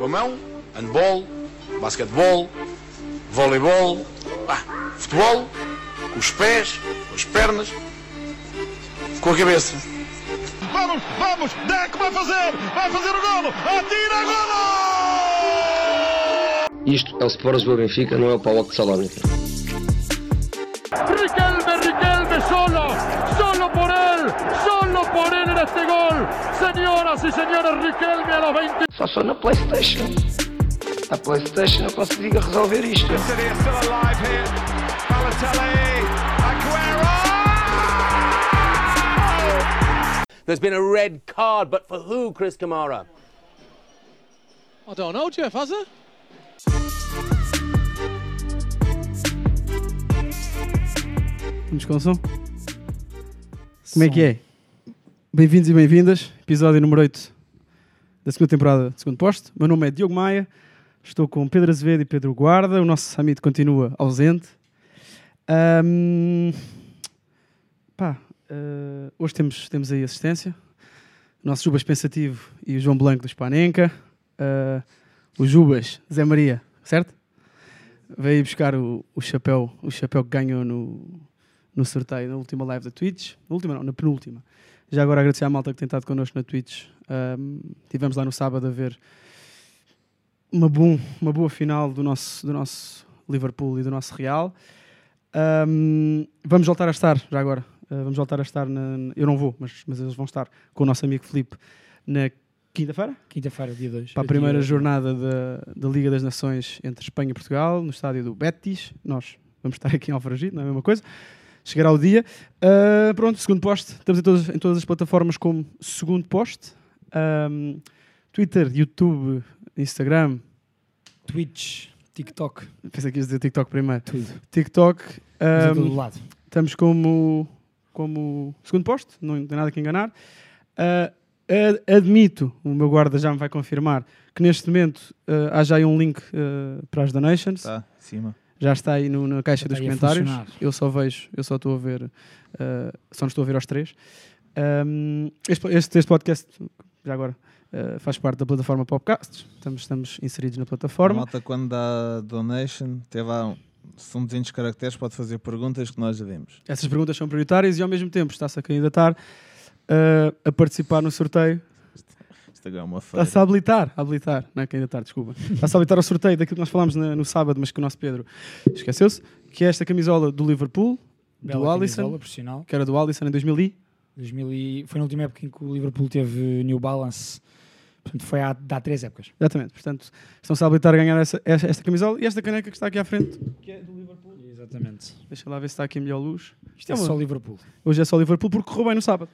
Com a mão, handball, basquetebol, voleibol, ah, futebol, com os pés, com as pernas, com a cabeça. Vamos, vamos, Deco vai fazer, vai fazer o golo, atira golo! Isto é o Sport Lisboa Benfica, não é o Paulo de Salónica. Riquelme a los 20. Só sou na Playstation. A Playstation eu consigo resolver isto. There's been a red card, but for who, Chris Kamara? I don't know, Jeff, has it? Vamos com o som? Como é que é? Bem-vindos e bem-vindas, episódio número 8 da segunda temporada Segundo Posto. Meu nome é Diogo Maia, estou com Pedro Azevedo e Pedro Guarda, o nosso amigo continua ausente. Ahm, pá, eh, hoje temos, temos aí assistência, o nosso Jubas Pensativo e o João Blanco do Spanenka, eh, o Jubas, Zé Maria, certo? Veio buscar o, o chapéu, o chapéu que ganhou no, no sorteio, na última live da Twitch. Na última não, na penúltima. Já agora agradecer à malta que tem estado connosco na Twitch. Ahm, tivemos lá no sábado a ver uma, bom, uma boa final do nosso, do nosso Liverpool e do nosso Real. Ahm, vamos voltar a estar, já agora, ah, vamos voltar a estar, na, eu não vou, mas, mas eles vão estar com o nosso amigo Filipe na quinta-feira, Quinta-feira, dia 2. para a primeira jornada da, da Liga das Nações entre Espanha e Portugal, no estádio do Betis. Nós vamos estar aqui em Alfragide, não é a mesma coisa. Chegará o dia. Ah, pronto, segundo poste. Estamos em todas, em todas as plataformas como segundo poste. Ahm, Twitter, YouTube, Instagram. Twitch, TikTok, Pensei que ias dizer TikTok primeiro. tudo. TikTok. Ahm, todo lado. Estamos como, como segundo posto, não tem nada que enganar. Ad- admito, o meu guarda já me vai confirmar, que neste momento ah, há já aí um link ah, para as donations. Tá, cima. Já está aí no- na caixa Já dos comentários. Eu só vejo, eu só estou a ver, ah, só não estou a ver aos três. Ahm, este, este, este podcast, já agora, ah, faz parte da plataforma Popcasts. Estamos, estamos inseridos na A plataforma. malta quando dá donation, teve lá se desenho de caracteres, pode fazer perguntas que nós já vimos. Essas perguntas são prioritárias e ao mesmo tempo está-se a candidatar ah, a participar no sorteio Isto agora é uma feira. Está-se a habilitar, a habilitar, não é candidatar, desculpa. Está-se a habilitar ao sorteio daquilo que nós falámos na- no sábado, mas que o nosso Pedro esqueceu-se, que é esta camisola do Liverpool, Bela do Alisson, que era do Alisson em 2000 e... 2000 e- Foi na última época em que o Liverpool teve New Balance. Portanto, foi há, há três épocas. Exatamente, portanto, estão-se a habilitar a ganhar essa, esta, esta camisola e esta caneca que está aqui à frente, que é do Liverpool. Exatamente. Deixa lá ver se está aqui a melhor luz. Isto é uma- só Liverpool. Hoje é só Liverpool porque correu bem no sábado.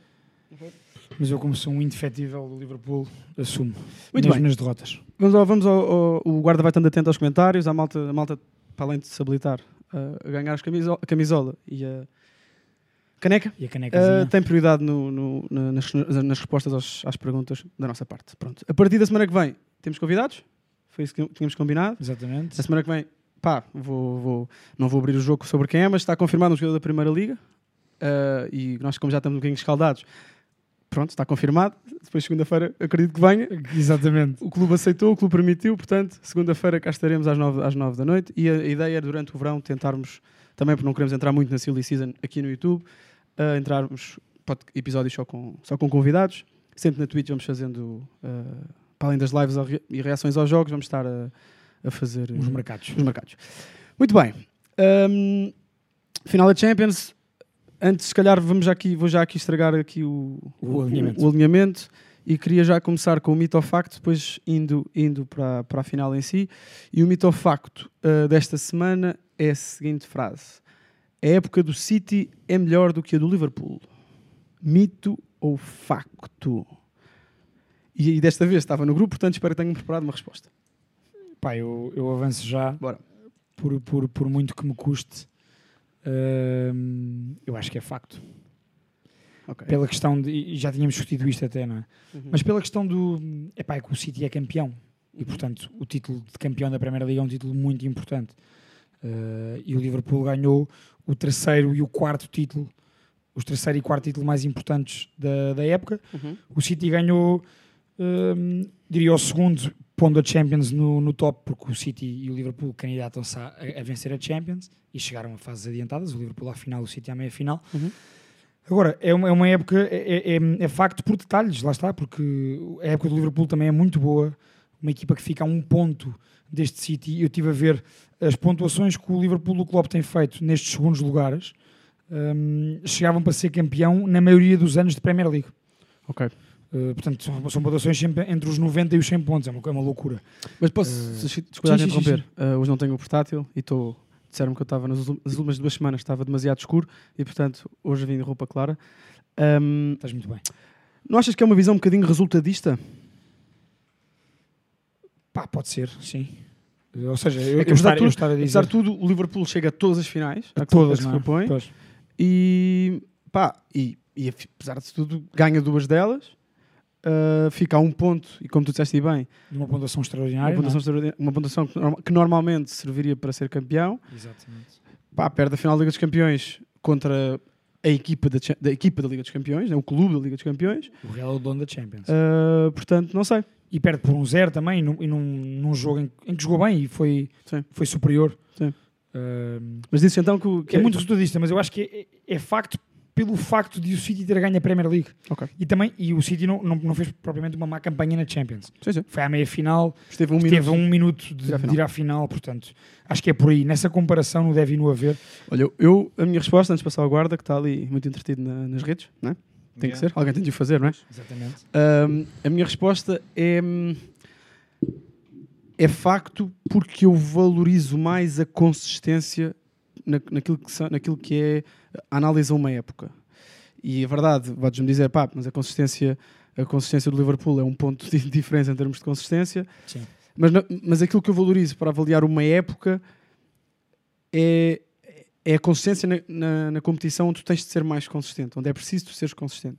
Mas eu, como sou um indefetível do Liverpool, assumo. Muito nas derrotas. Vamos, ao, vamos ao, ao- o guarda vai estando atento aos comentários, a malta, a malta para além de se habilitar uh, a ganhar as camisola, a camisola e a caneca, E a canecazinha. Uh, tem prioridade no- no- na- nas, nas respostas aos- às perguntas da nossa parte. Pronto. A partir da semana que vem, temos convidados. Foi isso que tínhamos combinado. Exatamente. A semana que vem, pá, vou, vou- não vou abrir o jogo sobre quem é, mas está confirmado um jogador da Primeira Liga. Uh, e nós, como já estamos um bocadinho escaldados, pronto, está confirmado. Depois, segunda-feira, acredito que venha. Exatamente. O clube aceitou, o clube permitiu, portanto, segunda-feira cá estaremos às nove, às da noite. E a, a ideia é, durante o verão, tentarmos, também porque não queremos entrar muito na Silly Season aqui no YouTube, a entrarmos episódios só com, só com convidados. Sempre na Twitch vamos fazendo, uh, para além das lives e reações aos jogos, vamos estar a, a fazer Os uh, mercados. os mercados. Muito bem. Um, final da Champions. Antes, se calhar, vamos aqui, vou já aqui estragar aqui o, O alinhamento. o alinhamento e queria já começar com o mito ou facto, depois indo, indo para, para a final em si. E o mito ou facto uh, desta semana é a seguinte frase: A época do City é melhor do que a do Liverpool. Mito ou facto? E, e desta vez estava no grupo, portanto espero que tenham preparado uma resposta. Pá, eu, eu avanço já. Bora. Por, por, por muito que me custe, hum, eu acho que é facto. Ok. Pela questão de. E já tínhamos discutido isto até, não é? Uhum. Mas pela questão do. Epá, é que o City é campeão. E, portanto, o título de campeão da Primeira Liga é um título muito importante. Uh, e o Liverpool ganhou o terceiro e o quarto título, os terceiro e quarto título mais importantes da, da época. Uhum. O City ganhou, hum, diria, o segundo pondo a Champions no, no top, porque o City e o Liverpool candidatam-se a, a vencer a Champions e chegaram a fases adiantadas, o Liverpool à final, o City à meia-final. Uhum. Agora, é uma, é uma época, é, é, é facto por detalhes, lá está, porque a época do Liverpool também é muito boa, uma equipa que fica a um ponto deste City. Eu estive a ver as pontuações que o Liverpool do Klopp tem feito nestes segundos lugares, hum, chegavam para ser campeão na maioria dos anos de Premier League. Ok. Uh, portanto, são, são pontuações sempre entre os 90 e os 100 pontos, é uma, é uma loucura. Mas posso, Eh, se desculpa de sim, sim, interromper, Uh, hoje não tenho o portátil e estou. Disseram-me que eu estava nas últimas duas semanas, estava demasiado escuro e, portanto, hoje vim de roupa clara. Um, Estás muito bem. não achas que é uma visão um bocadinho resultadista? Pá, pode ser, sim. Ou seja, eu, É que, apesar estar, tudo- estar a dizer... Apesar de tudo, o Liverpool chega a todas as finais, a a todas, que se é? propõe, Pois. e pá, e, e apesar de tudo, ganha duas delas, uh, fica a um ponto, e como tu disseste bem, uma pontuação uma extraordinária. pontuação, não extraordinária- uma pontuação que, norma- que normalmente serviria para ser campeão, é? Exatamente. pá, perde a final da Liga dos Campeões contra a equipa da, da equipa da Liga dos Campeões, né, o clube da Liga dos Campeões, O Real é o dono da Champions. Uh, portanto, não sei. E perde por um zero também, e num, e num, num jogo em, em que jogou bem e foi, Sim. foi superior. Sim. Uh, Mas disse então que, que é muito resultadista, mas eu acho que é, é- é facto pelo facto de o City ter ganho a Premier League. Ok. E também, e o City não, não, não fez propriamente uma má campanha na Champions. Sim, sim. Foi à meia final, Esteve um teve minuto. um minuto de, ir à de final. ir à final, portanto, acho que é por aí. Nessa comparação não deve no haver. Olha, eu- a minha resposta, antes de passar ao guarda, que está ali muito entretido na- nas redes, não é? Tem que Yeah. ser, alguém tem de o fazer, não é? Exatamente. Um, a minha resposta é. É facto porque eu valorizo mais a consistência na, naquilo, que, naquilo que é a análise a uma época. E a verdade, podes-me dizer, pá, mas a consistência, a consistência do Liverpool é um ponto de diferença em termos de consistência. Sim. Mas, mas aquilo que eu valorizo para avaliar uma época é, é a consistência na, na, na competição onde tu tens de ser mais consistente, onde é preciso tu seres consistente.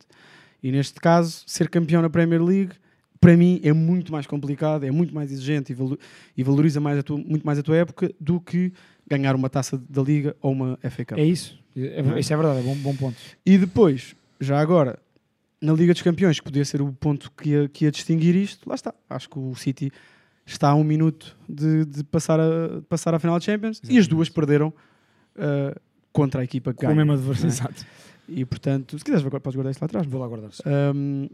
E neste caso, ser campeão na Premier League, para mim, é muito mais complicado, é muito mais exigente e, valo- e valoriza mais a tua, muito mais a tua época do que ganhar uma taça da Liga ou uma FA Cup. É isso. É, isso é verdade, é bom, bom ponto. E depois, já agora, na Liga dos Campeões, que podia ser o ponto que ia, que ia distinguir isto, lá está. Acho que o City está a um minuto de, de passar, a, passar à final da Champions e as Exatamente. duas perderam uh, contra a equipa que Com o mesmo adversário. é? Exato. E portanto, se quiseres, podes guardar isso lá atrás. Vou lá guardar. Um,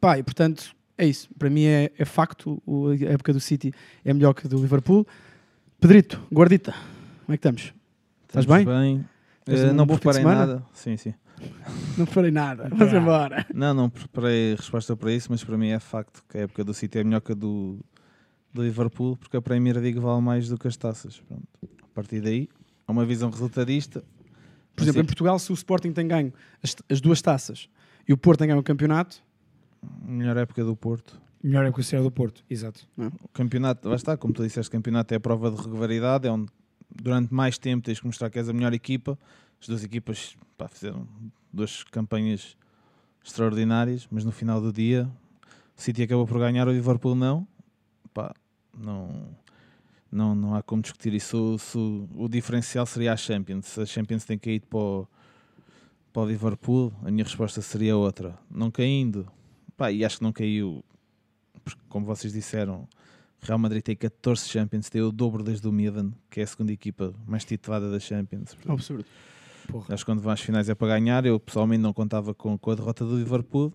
pá, e portanto, é isso. Para mim é, é facto. o- a época do City é melhor que a do Liverpool. Pedrito, guardita, como é que estamos? Estás bem? Eh, um não preparei nada. Sim, sim. Não farei nada. Vamos Ah. embora. Não, não preparei resposta para isso, mas para mim é facto que a época do City é melhor que a do, do Liverpool, porque a Premier League vale mais do que as taças. Pronto. A partir daí, é uma visão resultadista. Por exemplo, em Portugal, se o Sporting tem ganho as, as duas taças e o Porto tem ganho o campeonato, melhor época do Porto. Melhor é que o Serra do Porto. Exato. O campeonato, lá está, como tu disseste, o campeonato é a prova de regularidade, é onde durante mais tempo tens que mostrar que és a melhor equipa. As duas equipas pá, fizeram duas campanhas extraordinárias, mas no final do dia o City acabou por ganhar, o Liverpool não. Pá, não, não, não há como discutir isso. Se o, o diferencial seria a Champions. Se a Champions tem caído para o, para o Liverpool, a minha resposta seria outra. Não caindo, pá, e acho que não caiu porque, como vocês disseram, Real Madrid tem 14 Champions, tem o dobro desde o Milan, que é a segunda equipa mais titulada da Champions. Portanto, absurdo. Porra. Acho que quando vão às finais é para ganhar. Eu pessoalmente não contava com, com a derrota do Liverpool,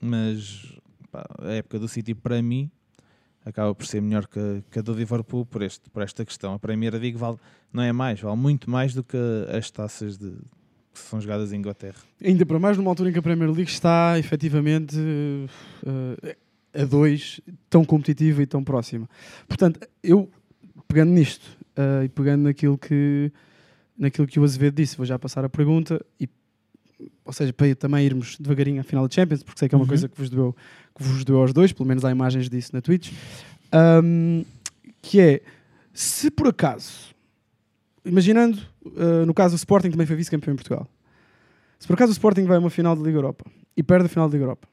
mas pá, a época do City para mim acaba por ser melhor que, que a do Liverpool por, este, por esta questão. A Premier League vale, não é mais, vale muito mais do que as taças de, que são jogadas em Inglaterra. Ainda para mais numa altura em que a Premier League está efetivamente eh, a dois, tão competitiva e tão próxima. Portanto, eu pegando nisto eh, e pegando naquilo que, naquilo que o Azevedo disse, vou já passar a pergunta e ou seja, para também irmos devagarinho à final da Champions, porque sei que é uma Uhum. coisa que vos, doeu, que vos doeu aos dois, pelo menos há imagens disso na Twitch, Ahm, que é, se por acaso, imaginando, ah, no caso o Sporting também foi vice-campeão em Portugal, se por acaso o Sporting vai a uma final da Liga Europa e perde a final da Liga Europa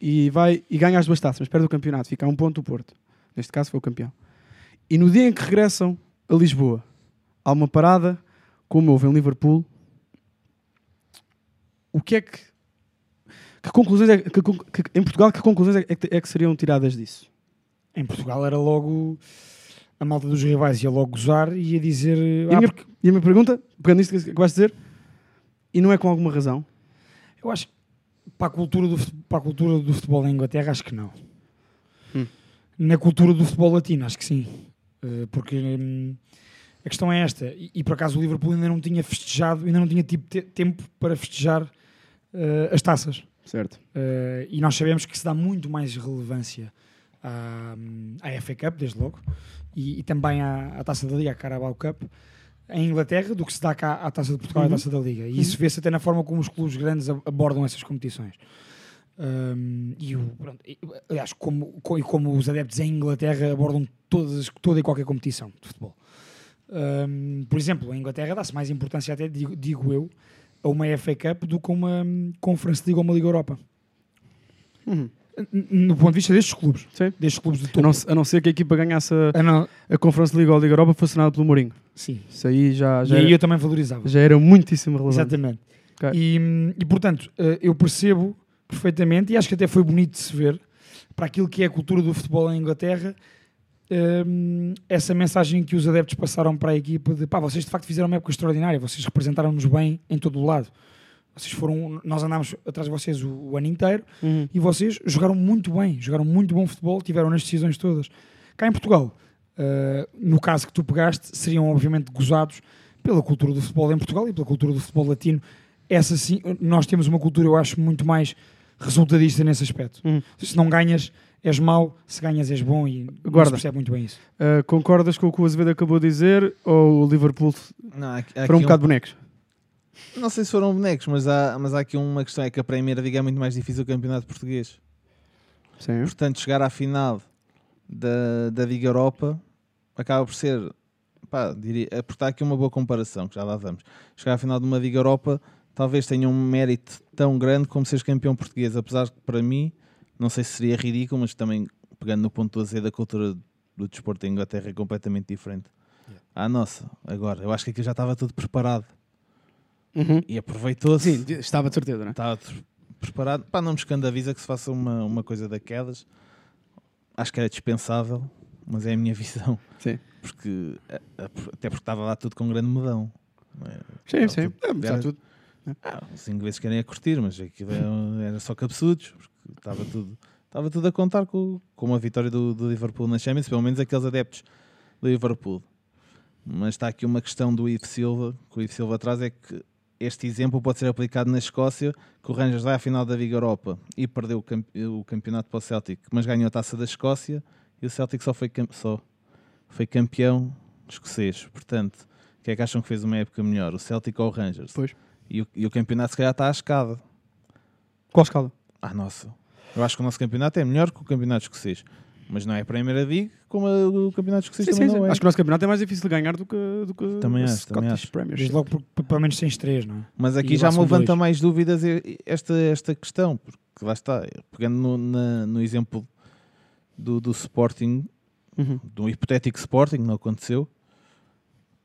e, vai, e ganha as duas taças, mas perde o campeonato, fica a um ponto do Porto, neste caso foi o campeão, e no dia em que regressam a Lisboa, há uma parada, como houve em Liverpool, o que é que. Que conclusões é, que, que- em Portugal, que conclusões é que, é que seriam tiradas disso? Em Portugal era logo a malta dos rivais ia logo gozar e ia dizer. E Ah, a, minha, porque e a minha pergunta, pegando nisto que acabaste de dizer, e não é com alguma razão? eu acho que para a, cultura do, para a cultura do futebol na Inglaterra, acho que não. Hum. Na cultura do futebol latino, acho que sim. Eh, porque hum, a questão é esta, e, e por acaso o Liverpool ainda não tinha festejado, ainda não tinha tipo, te- tempo para festejar eh, as taças. Certo. Eh, e nós sabemos que se dá muito mais relevância à, à FA Cup, desde logo, e, e também à, à Taça da Liga, à Carabao Cup, em Inglaterra, do que se dá cá à Taça de Portugal e à Uhum. Taça da Liga. E isso vê-se até na forma como os clubes grandes ab- abordam essas competições. Um, e, o, pronto, e, aliás, como, co- como os adeptos em Inglaterra abordam todas, toda e qualquer competição de futebol. Um, por exemplo, em Inglaterra dá-se mais importância, até digo, digo eu, a uma FA Cup do que a uma hum, Conference League ou uma Liga Europa. Uhum. No ponto de vista destes clubes, Sim. destes clubes de A topo. não, a não ser que a equipa ganhasse a, Ah, não, a Conference League ou a Liga Europa fosse nada pelo Mourinho. sim. Isso aí já, já, e aí era, eu também valorizava. já era muitíssimo relevante. Exatamente. Ok. E, hum, e, portanto, eh, eu percebo perfeitamente e acho que até foi bonito de se ver para aquilo que é a cultura do futebol em Inglaterra. Hum, essa mensagem que os adeptos passaram para a equipa de pá, vocês de facto fizeram uma época extraordinária, vocês representaram-nos bem em todo o lado. Vocês foram, nós andámos atrás de vocês o, o ano inteiro Uhum. e vocês jogaram muito bem, jogaram muito bom futebol, tiveram nas decisões todas. Cá em Portugal, uh, no caso que tu pegaste, seriam obviamente gozados pela cultura do futebol em Portugal e pela cultura do futebol latino. Essa sim, nós temos uma cultura, eu acho, muito mais resultadista nesse aspecto. Uhum. Se não ganhas, és mau, se ganhas, és bom e não Guarda. se percebe muito bem isso. Uh, concordas com o que o Azevedo acabou de dizer ou o Liverpool Não, aqui- foram um aqui bocado bonecos? Não sei se foram bonecos, mas há, mas há aqui uma questão: é que a Premier League é muito mais difícil que o campeonato português. Sim. Portanto, chegar à final da, da Liga Europa acaba por ser. Pá, diria, é porque está aqui uma boa comparação, que já lá vamos. Chegar à final de uma Liga Europa talvez tenha um mérito tão grande como seres campeão português, apesar que para mim, não sei se seria ridículo, mas também pegando no ponto a dizer da cultura do desporto em Inglaterra é completamente diferente. À nossa, agora, eu acho que aqui já estava tudo preparado Uhum. e aproveitou-se. Sim, estava de certeza, não é? Estava preparado. Pá, não me escandaliza que se faça uma, uma coisa daquelas. Acho que era dispensável, mas é a minha visão. Sim. Porque, a- a- até porque estava lá tudo com grande medão. é? Sim, sim. tudo- É, era- tudo. Ah, os ingleses querem é curtir, mas aquilo era, era só cabeçudos. Estava tudo, estava tudo a contar com, com uma vitória do, do Liverpool na Champions, pelo menos aqueles adeptos do Liverpool. Mas está aqui uma questão do Ivo Silva, que o Ivo Silva traz, é que este exemplo pode ser aplicado na Escócia, que o Rangers vai à final da Liga Europa e perdeu o, campe- o campeonato para o Celtic, mas ganhou a taça da Escócia e o Celtic só foi, só foi campeão escocês. Portanto, o que é que acham que fez uma época melhor, o Celtic ou o Rangers? Pois. E o, e o campeonato se calhar está à escada. Qual escala? Ah, nossa. Eu acho que o nosso campeonato é melhor que o campeonato escocês. Mas não é a Primeira League, como a- o campeonato escocês Sim, também sim, sim. não é. Acho que o nosso campeonato é mais difícil de ganhar do que, do que Também o acho, também Scottish acho. Premiership. Desde logo, por, por- pelo menos sem estrelas, não é? Mas aqui E já me levanta dois. mais dúvidas e- esta, esta questão, porque lá está, pegando no, na- no exemplo do, do Sporting, Uhum. do hipotético Sporting, não aconteceu.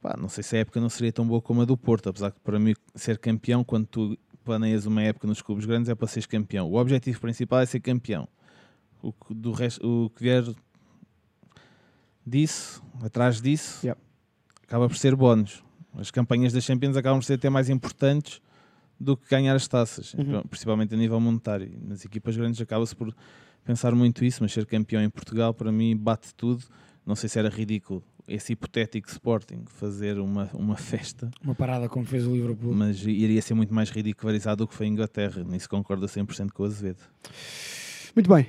Pá, não sei se a época não seria tão boa como a do Porto, apesar que para mim ser campeão, quando tu planeias uma época nos clubes grandes, é para seres campeão. O objetivo principal é ser campeão. O que, do resto, o que vier disso, atrás disso, Yep. acaba por ser bónus. As campanhas das Champions acabam por ser até mais importantes do que ganhar as taças, Uhum. principalmente a nível monetário. Nas equipas grandes acaba-se por pensar muito isso, mas ser campeão em Portugal para mim bate tudo. Não sei se era ridículo esse hipotético Sporting fazer uma, uma festa, Uma parada como fez o Liverpool. mas iria ser muito mais ridicularizado do que foi a Inglaterra. Nisso concordo a 100% com o Azevedo. Muito bem.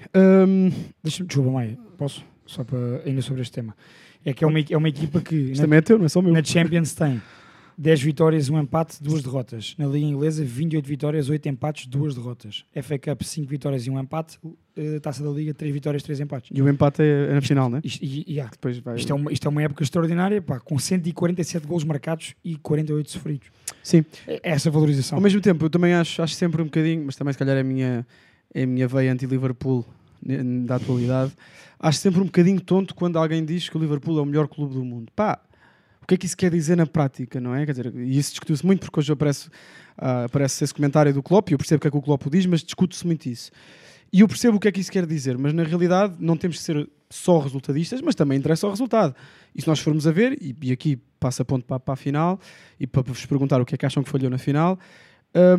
hum, Deixa-me, desculpa, Maia, posso? Só para ainda sobre este tema. É que é uma, é uma equipa que isto na, também é teu, não é só meu. na Champions tem 10 vitórias, 1 empate, 2 derrotas. Na Liga Inglesa, 28 vitórias, 8 empates, 2 derrotas. FA Cup, 5 vitórias e 1 empate. Eh, Taça da Liga, 3 vitórias, 3 empates. E o empate é, é na final, né? Isto, e, e Depois vai... isto, é uma, isto é uma época extraordinária, pá, com 147 golos marcados e 48 sofridos. Sim. É essa valorização. Ao mesmo tempo, eu também acho, acho sempre um bocadinho, mas também se calhar é a minha, é a minha veia anti-Liverpool ne- da atualidade, acho sempre um bocadinho tonto quando alguém diz que o Liverpool é o melhor clube do mundo. Pá, que é que isso quer dizer na prática, não é? Quer dizer, e isso discutiu-se muito porque hoje aparece, ah, aparece esse comentário do Klopp e eu percebo o que é que o Klopp diz, mas discute-se muito isso. E eu percebo o que é que isso quer dizer, mas na realidade não temos que ser só resultadistas, mas também interessa o resultado. E se nós formos a ver, e, e aqui passa ponto para, para a final, e para vos perguntar o que é que acham que falhou na final,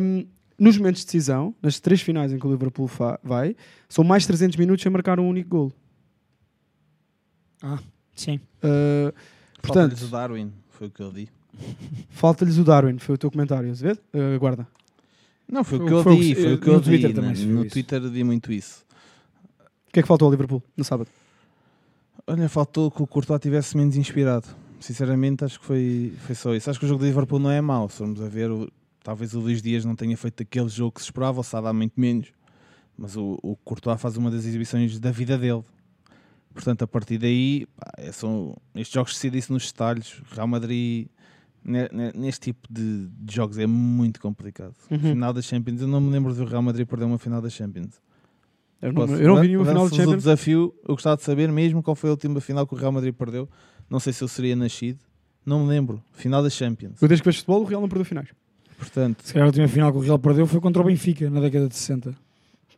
hum, nos momentos de decisão, nas três finais em que o Liverpool vai, são mais 300 minutos sem marcar um único gol. Ah, sim. Uh, Portanto, portanto, o Darwin, foi o que eu disse. falta-lhes o Darwin, foi o teu comentário, Azevedo? Uh, guarda. Não, foi, o que eu foi o que di, se- foi o que no eu Twitter di. também né? se viu No isso. Twitter eu di muito isso. O que é que faltou ao Liverpool no sábado? Olha, faltou que o Courtois tivesse menos inspirado. Sinceramente, acho que foi, foi só isso. Acho que o jogo do Liverpool não é mau. Se formos a ver, o- talvez o Luís Dias não tenha feito aquele jogo que se esperava, o Salah muito menos. Mas o, o Courtois faz uma das exibições da vida dele. Portanto, a partir daí, pá, é- são, estes jogos decidem-se nos detalhes. Real Madrid, ne- ne- neste tipo de, de jogos, é muito complicado. Uhum. Final da Champions, eu não me lembro do Real Madrid perder uma final da Champions. Eu não, Posso- eu não vi nenhuma final o Champions. desafio, eu gostava de saber mesmo qual foi a última final que o Real Madrid perdeu. Não sei se eu seria nascido. Não me lembro. Final da Champions. Eu desde que vejo futebol, o Real não perdeu finais. Portanto, Se calhar a última final que o Real perdeu foi contra o Benfica, na década de 60.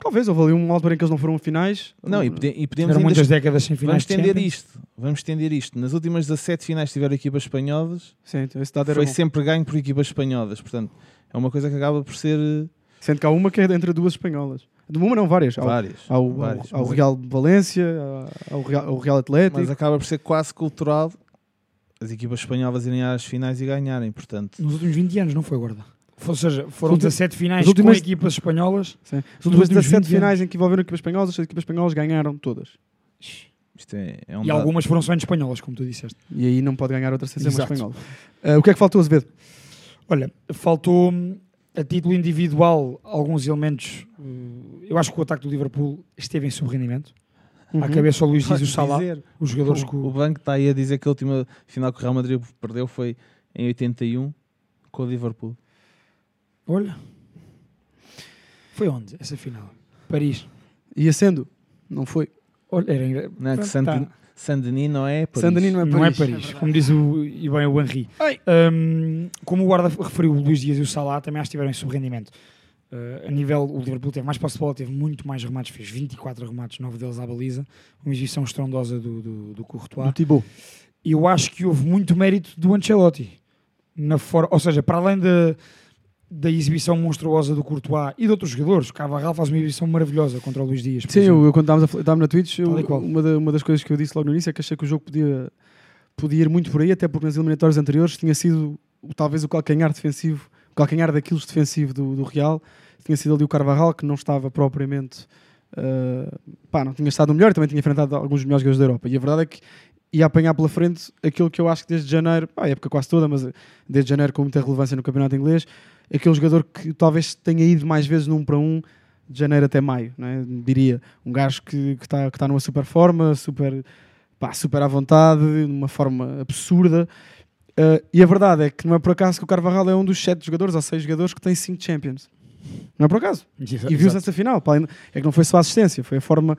Talvez, houve ali uma altura em que eles não foram a finais. não, e, pode- e podemos Eram muitas décadas sem finais Vamos de estender isto. Vamos estender isto. Nas últimas 17 finais que tiveram equipas espanholas, Sim, então esse dado era foi bom. sempre ganho por equipas espanholas. Portanto, é uma coisa que acaba por ser eh, Sendo que há uma que é entre duas espanholas. De uma não, várias. Há o- várias. Há o, várias. há o Mas- Real Valência, há o Real, há o Real Atlético. mas acaba por ser quase cultural as equipas espanholas irem às finais e ganharem. Portanto, Nos últimos 20 anos, não foi, guarda? Ou seja, foram Os últimos- 17 finais os últimos- com equipas espanholas. Sim. As últimas últimos 17 20 finais em que envolveram equipas espanholas, as equipas espanholas ganharam todas. isto é, é um E dado. algumas foram só em espanholas, como tu disseste. E aí não pode ganhar outra sem ser uma espanhola. Ah, o que é que faltou, Azevedo? Olha, faltou hum, a título individual alguns elementos. uh, Eu acho que o ataque do Liverpool esteve em subrendimento. À cabeça o Luís Dias e o Salah, dizer. os jogadores que O, o o... banco está aí a dizer que a última final que o Real Madrid perdeu foi em 81 com o Liverpool. Olha, foi onde essa final? Paris. Ia sendo? Não foi. Olha, era Não, que Pronto, Saint- tá. Saint-Denis não é Paris. Saint-Denis não é Não é Paris. Paris, como diz o, e bem o Henri. Hum, como o guarda referiu, o Luís Dias e o Salah também acho que estiveram em subrendimento. Uh, a nível, o Liverpool teve mais posse de bola, teve muito mais remates, fez 24 remates, 9 deles à baliza, uma exibição estrondosa do, do, do Courtois. Do Thibaut. E eu acho que houve muito mérito do Ancelotti. Na for... Ou seja, para além da, da exibição monstruosa do Courtois e de outros jogadores, o Carvajal faz uma exibição maravilhosa contra o Luís Dias. Sim, eu, eu quando estávamos, na Twitch, eu- e uma, da- uma das coisas que eu disse logo no início é que achei que o jogo podia, podia ir muito por aí, até porque nas eliminatórias anteriores tinha sido talvez o calcanhar defensivo, o calcanhar daqueles defensivo do, do Real, tinha sido ali o Carvajal, que não estava propriamente. ah, pá, não tinha estado melhor, também tinha enfrentado alguns dos melhores jogadores da Europa. E a verdade é que ia apanhar pela frente aquilo que eu acho que desde janeiro, pá, época quase toda, mas desde janeiro com muita relevância no campeonato inglês, aquele jogador que talvez tenha ido mais vezes num para um de janeiro até maio, é? diria. Um gajo que está que tá numa super forma, super, pá, super à vontade, numa forma absurda. Uh, e a verdade é que não é por acaso que o Carvajal é um dos sete jogadores ou seis jogadores que tem cinco Champions. Não é por acaso. E viu-se essa final. É que não foi só a assistência, foi a forma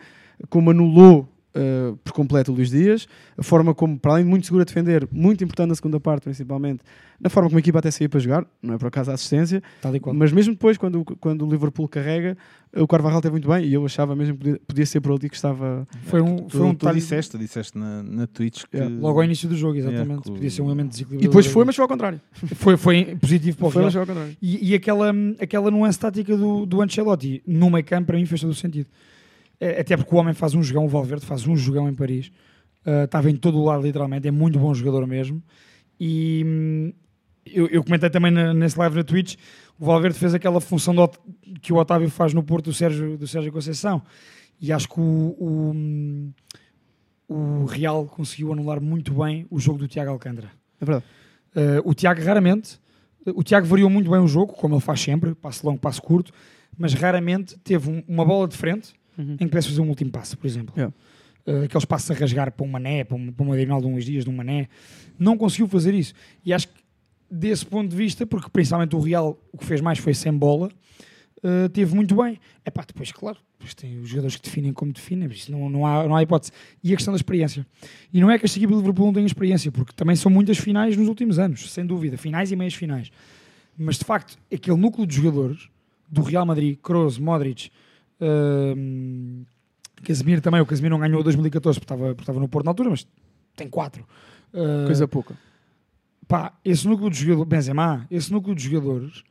como anulou uh, por completo o Luís Dias, a forma como, para além de muito seguro a defender, muito importante na segunda parte, principalmente, na forma como a equipa até saía para jogar, não é por acaso a assistência, Tal e qual. mas mesmo depois, quando, o- quando o Liverpool carrega, o Carvajal teve muito bem e eu achava mesmo que podia, podia ser por ali que estava. Foi um, Tu, foi um tu detalhe disseste, disseste na, na Twitch que Yeah. logo ao início do jogo, exatamente. Yeah, Podia ser um elemento desequilibrado. E depois foi, mas foi ao contrário. foi, foi positivo para o Foi, mas foi ao contrário. E, e aquela, aquela nuance tática do, do Ancelotti no meio campo para mim fez todo o sentido. É, até porque o homem faz um jogão, o Valverde faz um jogão em Paris. Uh, estava em todo o lado, literalmente. É muito bom jogador mesmo. E hum, eu, eu comentei também na- nesse live na Twitch. O Valverde fez aquela função do que o Otávio faz no Porto do Sérgio, do Sérgio Conceição. E acho que o, o, hum, o Real conseguiu anular muito bem o jogo do Tiago Alcântara. É verdade. Uh, o Tiago raramente, o Tiago variou muito bem o jogo, como ele faz sempre, passo longo, passo curto, mas raramente teve um- uma bola de frente Uhum. em que pudesse fazer um último passo, por exemplo. Yeah. Uh, aqueles passos a rasgar para um mané, para uma, para uma diagonal de uns dias de um mané, não conseguiu fazer isso. E acho que desse ponto de vista, porque principalmente o Real o que fez mais foi sem bola, uh, teve muito bem. É pá, depois, claro, depois tem os jogadores que definem como definem, mas isso não, não, há, não há hipótese. E a questão da experiência. E não é que esta equipa do Liverpool não tenha experiência, porque também são muitas finais nos últimos anos, sem dúvida, finais e meias finais. Mas de facto, aquele núcleo de jogadores do Real Madrid, Kroos, Modric, Ahm, Casemiro também, o Casemiro não ganhou 2014 porque estava, porque estava no Porto na altura, mas tem 4. Coisa pouca. pá, esse núcleo de jogadores, Benzema, esse núcleo de jogadores,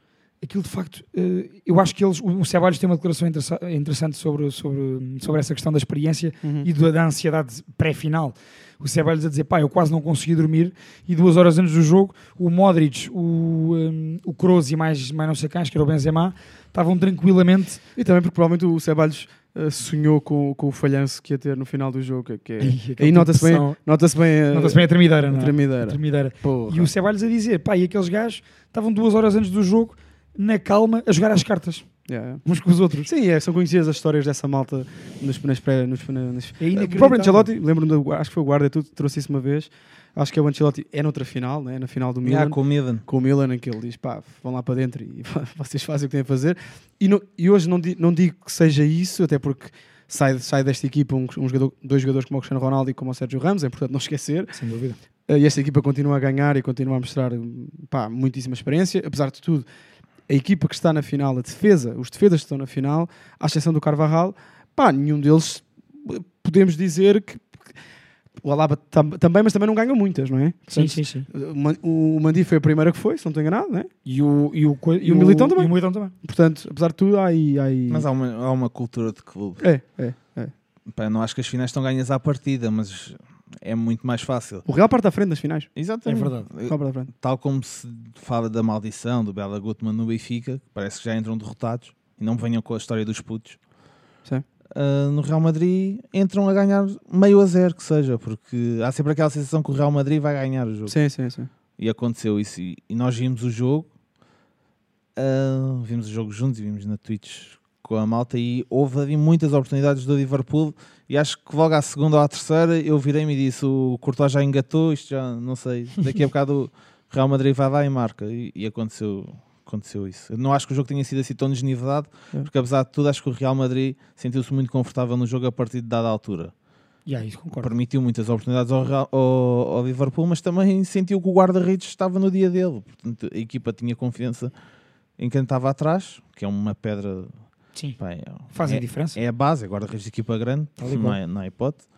aquilo de facto, eh, eu acho que eles, o Ceballos tem uma declaração interessa- interessante sobre, sobre, sobre essa questão da experiência Uhum. e da, da ansiedade pré-final. O Ceballos a dizer, pá, eu quase não consegui dormir e duas horas antes do jogo, o Modric, o, um, o Kroos e mais, mais não sei quem, acho que era o Benzema, estavam tranquilamente... E também porque provavelmente o Ceballos eh, sonhou com, com o falhanço que ia ter no final do jogo. Que é, Ai, aquele aí nota-se bem, pressão. nota-se bem, a- Nota-se bem a tremideira, a não é? tremideira. A tremideira. E o Ceballos a dizer, pá, e aqueles gajos estavam duas horas antes do jogo, na calma, a jogar às cartas, Yeah. uns com os outros. Sim, é, são conhecidas as histórias dessa malta nos, nas pré, nos, nas, É o inacreditável. próprio Ancelotti, lembro-me, do- acho que foi o guarda, tu trouxe isso uma vez. Acho que é o Ancelotti, é noutra final, né? na final do Milan. Yeah, com o Milan. com o Milan, em que ele diz: pá, vão lá para dentro e vocês fazem o que têm a fazer. E, não- e hoje não, di- não digo que seja isso, até porque sai, sai desta equipa um, um jogador, dois jogadores como o Cristiano Ronaldo e como o Sérgio Ramos, é importante não esquecer. Sem dúvida. Eh, E esta equipa continua a ganhar e continua a mostrar pá, muitíssima experiência. Apesar de tudo, a equipa que está na final, a defesa, os defesas que estão na final, à exceção do Carvajal, pá, nenhum deles podemos dizer que. O Alaba tam- também, mas também não ganham muitas, não é? Sim, Portanto, sim, sim. o Man- O Mandi foi a primeira que foi, se não estou enganado, não é? E o, e o, co- E o Militão também. E o Militão também. Portanto, apesar de tudo, há aí. há aí- Mas há uma, há uma cultura de clube. É, é, é. Pá, não acho que as finais estão ganhas à partida, mas é muito mais fácil. O Real parte à frente nas finais. Exatamente. É verdade. O Real parte à frente. Tal como se fala da maldição do Bela Gutmann no Benfica, que parece que já entram derrotados e não venham com a história dos putos. Sim. Ah, no Real Madrid entram a ganhar meio a zero, que seja, porque há sempre aquela sensação que o Real Madrid vai ganhar o jogo. Sim, sim, sim. E aconteceu isso. E, nós vimos o jogo, ah, vimos o jogo juntos e vimos na Twitch com a malta e houve ali muitas oportunidades do Liverpool e acho que logo à segunda ou à terceira eu virei-me e disse o Courtois já engatou, isto já não sei, daqui a bocado o Real Madrid vai lá e marca e, e aconteceu, aconteceu isso. Eu não acho que o jogo tenha sido assim tão desnivelado, É. porque apesar de tudo acho que o Real Madrid sentiu-se muito confortável no jogo a partir de dada altura concordo. permitiu muitas oportunidades ao, Real- ao- ao Liverpool, mas também sentiu que o guarda-redes estava no dia dele. Portanto, a equipa tinha confiança em quem estava atrás, que é uma pedra. Sim. pá, é, Fazem é, diferença. É a base, é guarda-redes de equipa grande, Tal e não é, não é hipótese.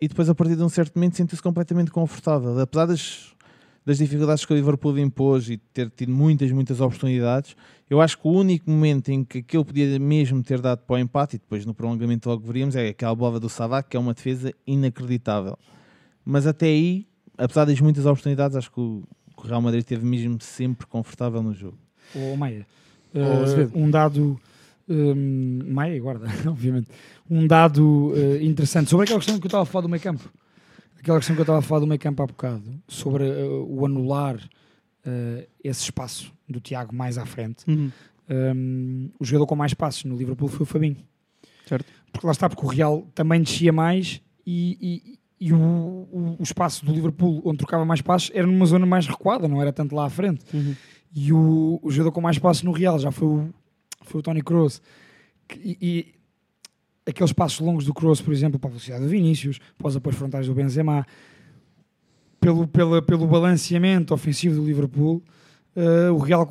E depois, a partir de um certo momento, sentiu-se completamente confortável. Apesar das, das dificuldades que o Liverpool impôs e ter tido muitas, muitas oportunidades, eu acho que o único momento em que aquele podia mesmo ter dado para o empate, e depois no prolongamento logo veríamos, é aquela bola do Salah, que é uma defesa inacreditável. Mas até aí, apesar das muitas oportunidades, acho que o, Real Madrid esteve mesmo sempre confortável no jogo. Ô, Maia, Ô, eh, Azevedo. um dado. Hum, Maia, guarda, obviamente. Um dado eh, interessante sobre aquela questão que eu estava a falar do meio campo. Aquela questão que eu estava a falar do meio campo há bocado, sobre eh, o anular eh, esse espaço do Tiago mais à frente. Uhum. Hum, o jogador com mais passos no Liverpool foi o Fabinho. Certo. Porque lá está, porque o Real também descia mais e, e- e o, o- o espaço do Liverpool onde trocava mais passos era numa zona mais recuada, não era tanto lá à frente. Uhum. E o, o jogador com mais passos no Real já foi o, foi o Tony Kroos. E, e aqueles passos longos do Kroos, por exemplo, para a velocidade do Vinícius, para os apoios frontais do Benzema, pelo, pela, pelo balanceamento ofensivo do Liverpool, eh, o Real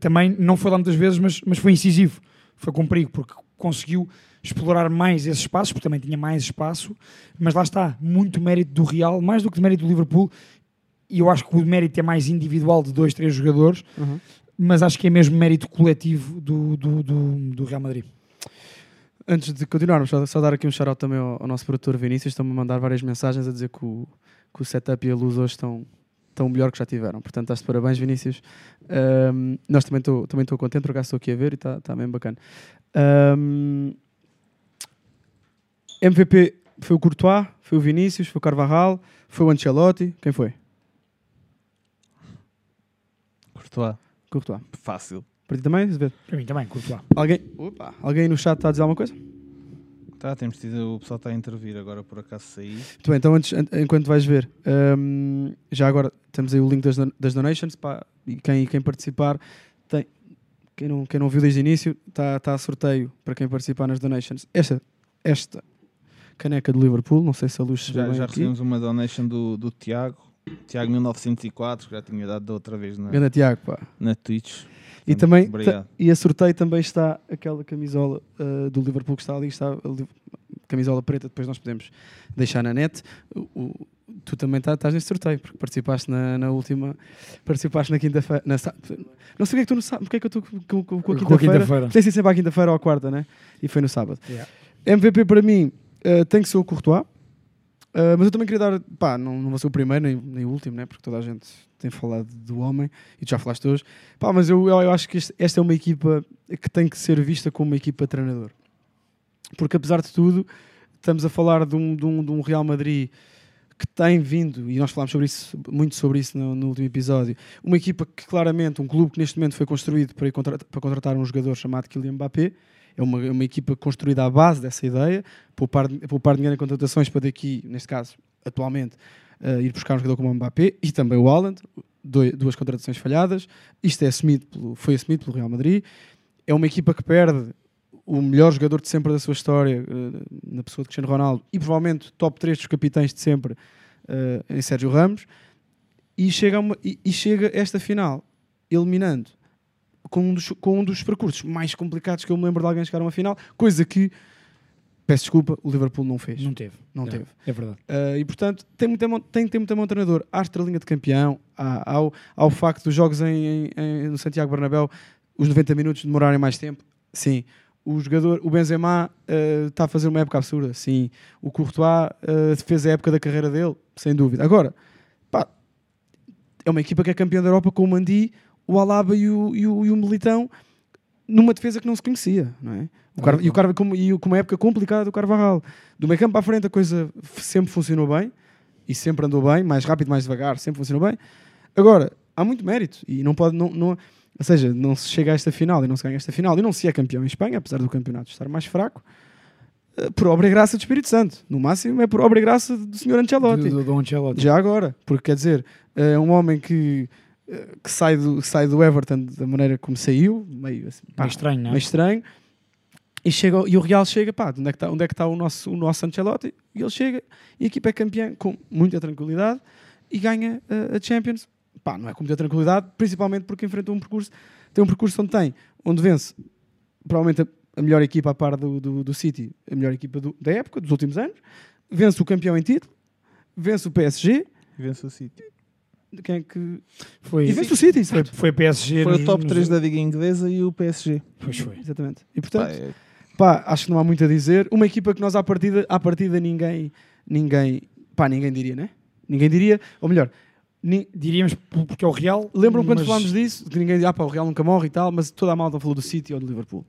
também não foi lá muitas vezes, mas, mas foi incisivo, foi com perigo, porque conseguiu explorar mais esses espaços, porque também tinha mais espaço, mas lá está, muito mérito do Real, mais do que de mérito do Liverpool, e eu acho que o mérito é mais individual de dois, três jogadores, Uhum. Mas acho que é mesmo mérito coletivo do, do, do, do Real Madrid. Antes de continuarmos, só, só dar aqui um shout-out também ao, ao nosso produtor Vinícius. Estão-me a mandar várias mensagens a dizer que o, que o setup e a luz hoje estão, estão melhor que já tiveram. Portanto, estás de parabéns, Vinícius. Ahm, nós também estou também estou contente, por acaso estou aqui a ver e está está bem bacana. Ahm, MVP foi o Courtois, foi o Vinícius, foi o Carvajal, foi o Ancelotti. Quem foi? Courtois, Courtois. fácil. Para ti também, Azevedo? Para mim também, Courtois. Alguém, Opa, alguém no chat está a dizer alguma coisa? Tá, temos tido, o pessoal está a intervir agora por acaso sair. Muito bem, então antes, an- enquanto vais ver, hum, já agora temos aí o link das, das donations, pá, e quem, quem participar, tem, quem, não, quem não viu desde o início, está tá a sorteio para quem participar nas donations. Esta, esta caneca de Liverpool, não sei se a luz Já, já aqui. recebemos uma donation do, do Tiago, Tiago 1904, que já tinha dado da outra vez na, Ganda Tiago, pá. na Twitch. E também Obrigado. e a sorteio também está aquela camisola uh, do Liverpool que está ali, está camisola preta, depois nós podemos deixar na net. O- o- tu também tá- estás nesse sorteio, porque participaste na, na última, participaste na quinta-feira. Não sei o que é que tu no sábado, porque é que eu estou com, com, com a quinta-feira. quinta-feira. Tem sido sempre à quinta-feira ou à quarta, né? E foi no sábado. Yeah. MVP para mim uh, tem que ser o Courtois. Uh, mas eu também queria dar, pá, não, não vou ser o primeiro nem, nem o último, né? porque toda a gente tem falado do homem e tu já falaste hoje. Pá, mas eu, eu, acho que este- esta é uma equipa que tem que ser vista como uma equipa treinador. Porque apesar de tudo, estamos a falar de um, de um, de um Real Madrid que tem vindo, e nós falámos sobre isso, muito sobre isso no, no último episódio, uma equipa que claramente, um clube que neste momento foi construído para, para contratar um jogador chamado Kylian Mbappé, é uma, é uma equipa construída à base dessa ideia, poupar, poupar dinheiro em contratações para daqui, neste caso, atualmente, eh, ir buscar um jogador como o Mbappé e também o Haaland, duas contratações falhadas. Isto é assumido pelo, foi assumido pelo Real Madrid. É uma equipa que perde o melhor jogador de sempre da sua história, eh, na pessoa de Cristiano Ronaldo, e provavelmente top 3 dos capitães de sempre, eh, em Sérgio Ramos, e chega, uma- e, e chega esta final eliminando com um, dos, com um dos percursos mais complicados que eu me lembro de alguém chegar a uma final, coisa que, peço desculpa, o Liverpool não fez. Não teve. Não É, teve. É verdade. Uh, e portanto tem, muita, mão- tem que ter muita mão treinador à estrelinha de campeão, à- ao, ao facto dos jogos em, em- no Santiago Bernabéu, os 90 minutos demorarem mais tempo, sim. O jogador, o Benzema uh, está a fazer uma época absurda, sim. O Courtois uh, fez a época da carreira dele, sem dúvida. Agora, pá, é uma equipa que é campeã da Europa com o Mandi, o Alaba e o, e o, e o Militão numa defesa que não se conhecia, não é? O Car- e, o Car- como, e com uma época complicada do Carvajal. Do meio campo à frente a coisa sempre funcionou bem e sempre andou bem, mais rápido, mais devagar, sempre funcionou bem. Agora, há muito mérito e não pode, não, não, ou seja, não se chega a esta final e não se ganha esta final e não se é campeão em Espanha, apesar do campeonato estar mais fraco, eh, por obra e graça do Espírito Santo. No máximo é por obra e graça do Sr. Ancelotti. Do, do, do Ancelotti. Já agora, porque quer dizer, é um homem que, que sai, do, sai do Everton da maneira como saiu, meio, assim, pá, Meio estranho, não é? meio estranho, e, chega, e o Real chega, pá, onde é que está, onde é que está o, nosso, o nosso Ancelotti? E ele chega, e a equipa é campeã com muita tranquilidade e ganha eh, a Champions. Pá, não é com muita tranquilidade, principalmente porque enfrenta um percurso, tem um percurso onde tem, onde vence provavelmente a, a melhor equipa a par do, do, do City, a melhor equipa do- da época, dos últimos anos, vence o campeão em título, vence o PSG, Vence o City. Quem é que... Foi, E vence o City, foi, foi PSG. Foi nos- o top nos- 3 da Liga Inglesa e o PSG. Pois foi. Exatamente. E Pá, portanto, é- pá, acho que não há muito a dizer. Uma equipa que nós à partida, à partida ninguém, ninguém, pá, ninguém diria, né? Ninguém diria, ou melhor, ni- Diríamos porque é o Real. lembram quando mas- falámos disso, que ninguém dizia, ah, pá, o Real nunca morre e tal, mas toda a malta falou do City ou do Liverpool.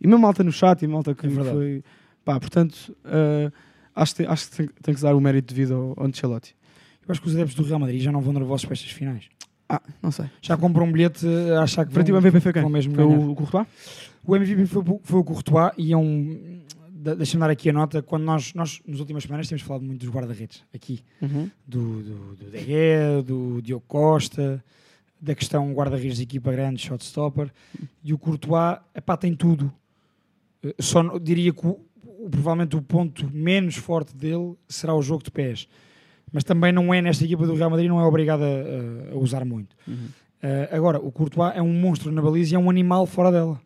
E mesmo malta no chat e malta que É foi, pá, portanto, eh, acho, que tem, acho que tem, tem que se dar o mérito devido ao, ao Ancelotti. Eu acho que os adeptos do Real Madrid já não vão nervosos para estas finais. Ah, não sei. Já compram um bilhete a achar que ti o vão, MVP foi quem? vão mesmo Foi ganhar. o, Courtois? O MVP foi, o- foi o Courtois e é um. de- Deixa-me dar aqui a nota. Quando nós, nós, nas últimas semanas, temos falado muito dos guarda-redes aqui. Uhum. Do, do, do do Diogo Costa, da questão guarda-redes de equipa grande, shotstopper. E o Courtois, epá, tem tudo. Eh, Só diria que o- provavelmente o ponto menos forte dele será o jogo de pés. Mas também não é nesta equipa do Real Madrid, não é obrigado a, a- usar muito. Eh, agora, o Courtois é um monstro na baliza e é um animal fora dela.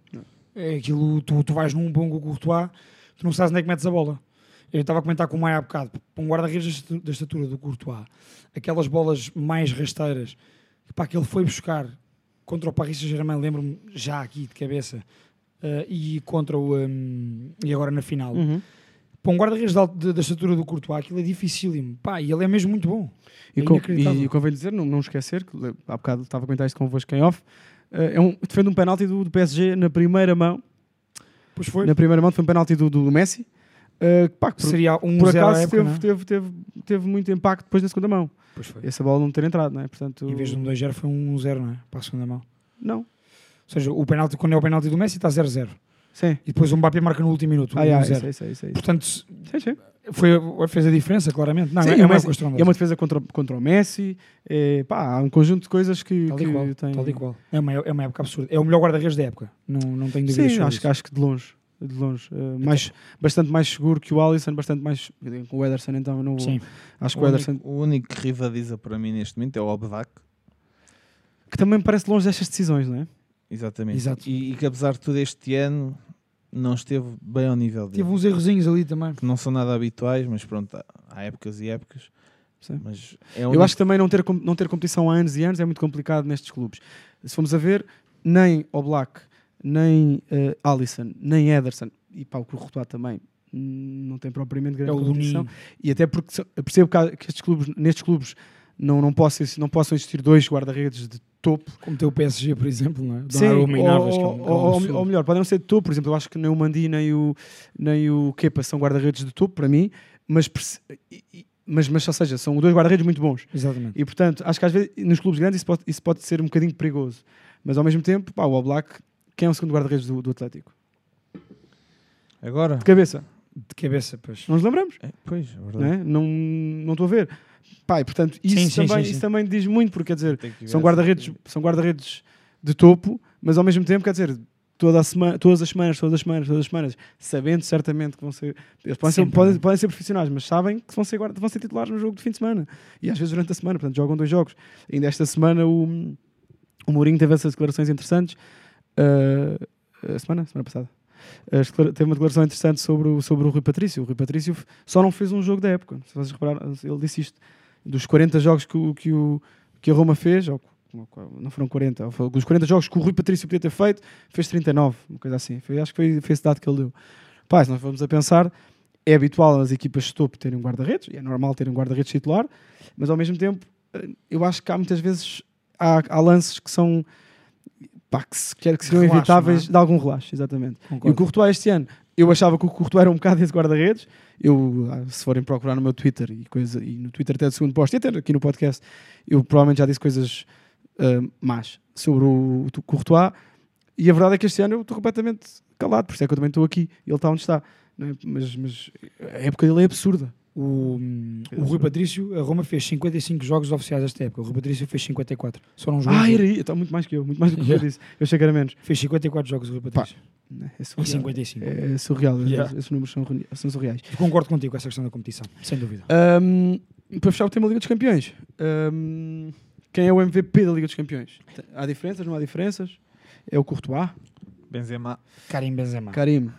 É aquilo, tu, tu vais num bom com o Courtois, tu não sabes onde é que metes a bola. Eu estava a comentar com o Maia há bocado, para um guarda-redes da estatura- do Courtois, aquelas bolas mais rasteiras pá, que ele foi buscar contra o Paris Saint-Germain, lembro-me já aqui de cabeça, eh, e contra o. hum, e agora na final. Uhum. Para um guarda-redes da, estatura do Courtois, aquilo é dificílimo. Pá, e ele é mesmo muito bom. E, É com, inacreditável. e convém dizer, não, não esquecer, que há bocado estava a comentar isto convosco em off, eh, é um, defende um penalti do, do PSG na primeira mão. Pois foi. Na primeira mão foi um penalti do, do Messi. eh, pá, por, Seria um por acaso época, teve, é? teve, teve, teve muito impacto depois na segunda mão. Pois foi. Essa bola não ter entrado, não é? Portanto, Em vez de um 2-0 foi um 1-0, não é? Para a segunda mão. Não. Ou seja, o penalti, quando é o penalti do Messi, está 0-0. Sim. E depois o Mbappé marca no último minuto. Ah, 1-0. yeah, isso, isso, isso, isso. Portanto, Sim, sim. foi, fez a diferença, claramente. Não, Sim, é, é uma é uma defesa contra, contra o Messi. É, pá, há um conjunto de coisas que, Tal que qual. tem. Tal e qual. É uma, é uma época absurda. É o melhor guarda-redes da época. Não, não tenho dúvidas Sim, acho, acho que de longe. De longe. Eh, mais, bastante mais seguro que o Alisson, bastante mais. Com o Ederson, então, não vou. Sim. Acho que O o Ederson. único, o único que rivaliza para mim neste momento é o Obdak. Que também me parece longe destas decisões, não é? Exatamente. Exato. E, e que apesar de tudo este ano não esteve bem ao nível dele. Teve uns errozinhos ali também. Que não são nada habituais, mas pronto, há- épocas e épocas. Sim. Mas é Eu acho que também não ter, não ter competição há anos e anos é muito complicado nestes clubes. Se formos a ver, nem o Black, nem uh, Alisson, nem Ederson, e pá, o Courtois também, não tem propriamente grande É competição. E até porque percebo que, há- que estes clubes, nestes clubes não, não, possam, não possam existir dois guarda-redes de topo. Como tem o PSG, por exemplo, não é? Sim, e ou, Navas, que é um- é um ou- ou- melhor, podem não ser de topo, por exemplo, eu acho que nem o Mandi nem o, nem o Kepa são guarda-redes de topo para mim, mas, mas, mas ou seja, são dois guarda-redes muito bons. Exatamente. E portanto, acho que às vezes nos clubes grandes isso pode, isso pode ser um bocadinho perigoso. Mas ao mesmo tempo, pá, o Oblak, quem é o segundo guarda-redes do, do Atlético? Agora? De cabeça. De cabeça, pois. Não nos lembramos? É, pois, é verdade. Não é? Não não estou a ver. E portanto, isso, Sim, sim, também, sim, isso também diz muito, porque quer dizer, que são guarda-redes são guarda-redes de topo, mas ao mesmo tempo, quer dizer, toda a semana, todas as semanas, todas as semanas, todas as semanas, sabendo certamente que vão ser. Eles podem, ser, Sempre, podem, não é? podem ser profissionais, mas sabem que vão ser, guarda- vão ser titulares no jogo de fim de semana. E às vezes durante a semana, portanto, jogam dois jogos. Ainda esta semana o, o Mourinho teve essas declarações interessantes. ah, a semana? Semana passada. Declara- teve uma declaração interessante sobre o, sobre o Rui Patrício. O Rui Patrício só não fez um jogo da época. Se vocês repararam, ele disse isto. Dos 40 jogos que, o- que, o, que a Roma fez, ou, não foram 40, ou foi- dos 40 jogos que o Rui Patrício podia ter feito, fez 39, uma coisa assim. Foi, acho que foi, foi esse dado que ele deu. Pá, se nós formos a pensar, é habitual as equipas de topo terem um guarda-redes, e é normal terem um guarda-redes titular, mas ao mesmo tempo, eh, eu acho que há muitas vezes há, há lances que são pá, que, se, quer que seriam evitáveis é? de algum relaxo, exatamente. E o Concordo. Courtois este ano, eu achava que o Courtois era um bocado esse guarda-redes. Eu, ah, se forem procurar no meu Twitter e, coisa, e no Twitter até do segundo posto, e até aqui no podcast, eu provavelmente já disse coisas ah, más sobre o, o Courtois. E a verdade é que este ano eu estou completamente calado, por isso é que eu também estou aqui. Ele está onde está. é? Mas, mas a época dele é absurda. O, o Rui Patrício, a Roma fez 55 jogos oficiais esta época. O Rui Patrício fez 54. Só não jogou. Ah, era aí, está muito mais que eu, muito mais do que eu disse. Eu achei que era menos. Fez 54 jogos o Rui Patrício. É Em surreal. 55. É surreal, Yeah. esses números são, são surreais. Eu concordo contigo com essa questão da competição, sem dúvida. Um, para fechar o tema da Liga dos Campeões, um, quem é o MVP da Liga dos Campeões? Há diferenças, não há diferenças? É o Courtois, Benzema Karim Benzema. Karim,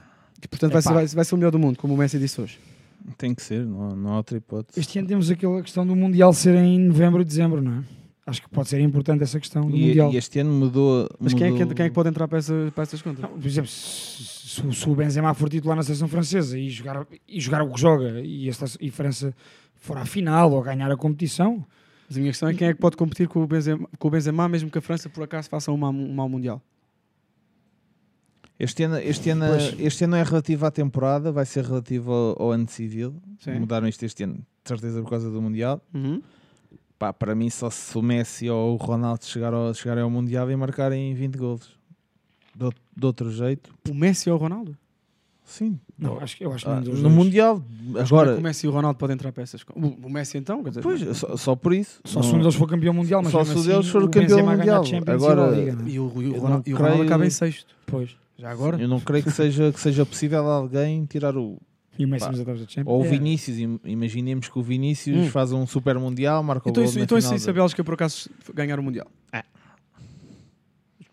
que portanto vai ser, vai, vai ser o melhor do mundo, como o Messi disse hoje. Tem que ser, não, há- não há outra hipótese. Este ano temos aquela questão do Mundial ser em novembro e dezembro, não é? Acho que pode ser importante essa questão do E, Mundial. e este ano mudou. Mas quem é, que, quem é que pode entrar para, essa, para essas contas? Não, por exemplo, se, se o- se o Benzema for titular na seleção francesa e jogar, e jogar o que joga e a, seleção- e França for à final ou ganhar a competição, Mas a minha questão é quem é que pode competir com o Benzema, com o Benzema mesmo que a França por acaso faça um mau, um mau Mundial? Este ano, este, ano, Pois. este ano é relativo à temporada, vai ser relativo ao, ao ano civil. Sim. Mudaram isto este ano, de certeza por causa do Mundial. Uhum. Pá, para mim, só se o Messi ou o Ronaldo chegar ao, chegarem ao Mundial e marcarem 20 golos. De, out- de outro jeito, O Messi ou o Ronaldo? sim. não, acho, que- eu acho que Ah, no dois. Mundial, Agora, agora, o Messi e o Ronaldo podem entrar para essas. O, o Messi então? Quer dizer, pois, só, só por isso. Só se Não- um deles for campeão mundial, mas Só se um assim, deles for o campeão ganha a mundial. Agora- e é? E o, e o Ronaldo, e o Ronaldo creio- acaba em sexto. Pois. Já agora? Eu não creio que seja, que seja possível alguém tirar o. E o Messi nos da Champions. Ou o É. Vinícius, im- imaginemos que o Vinícius Hum. faz um super mundial, marca Então, o gol isso, então isso, da- a Bélgica por acaso ganhar o Mundial? Ah.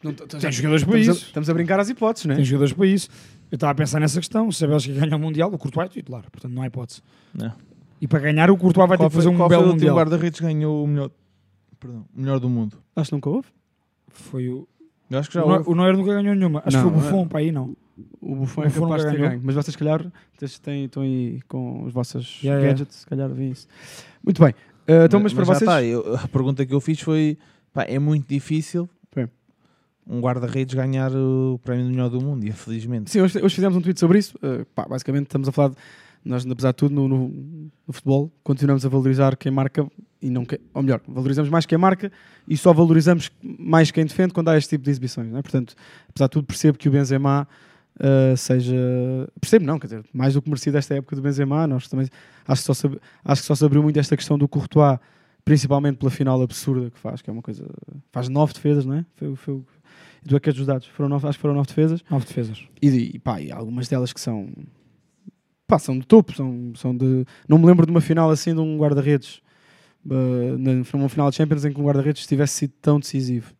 Não, t- Tem jogadores para estamos, isso. a, estamos a brincar às hipóteses, não é? Tem jogadores para isso. Eu estava a pensar nessa questão. Se a Bélgica ganha o Mundial, o Courtois é titular. Portanto, não há hipótese. Não. E para ganhar, o Courtois vai ter que fazer um qual belo foi o Mundial. guarda-redes que ganhou o melhor, perdão, o melhor do mundo? Acho que nunca houve. Foi o... Eu acho que já o, Neuer, houve. o Neuer nunca ganhou nenhuma. Acho Não, que foi o é. Buffon, para aí não. O Buffon O é Buffon capaz de nunca ter ganhou. ganho. Mas vocês, se calhar, vocês têm, estão aí com os vossos Yeah, yeah. gadgets, se calhar vêm isso. Muito bem. Uh, então, mas, para já vocês... está, eu- a pergunta que eu fiz foi: pá, é muito difícil Sim. um guarda-redes ganhar o prémio do melhor do mundo, infelizmente. Sim, hoje, hoje fizemos um tweet sobre isso. Uh, pá, basicamente, estamos a falar... De, nós, apesar de tudo, no, no- no futebol, continuamos a valorizar quem marca e não quem... Ou melhor, valorizamos mais quem marca e só valorizamos mais quem defende quando há este tipo de exibições. Não é? Portanto, apesar de tudo, percebo que o Benzema uh, seja... Percebo não, quer dizer, mais do que merecido esta época do Benzema. Nós também... Acho que, só se, acho que só se abriu muito esta questão do Courtois, principalmente pela final absurda que faz, que é uma coisa... Faz nove defesas, não é? Foi, foi, tu é que és dos dados. Foram nove, acho que foram nove defesas. Nove defesas. E, e pá, e algumas delas que são pá, são de topo, são, são de. Não me lembro de uma final assim de um guarda-redes uh, na- numa final de Champions em que um guarda-redes tivesse sido tão decisivo.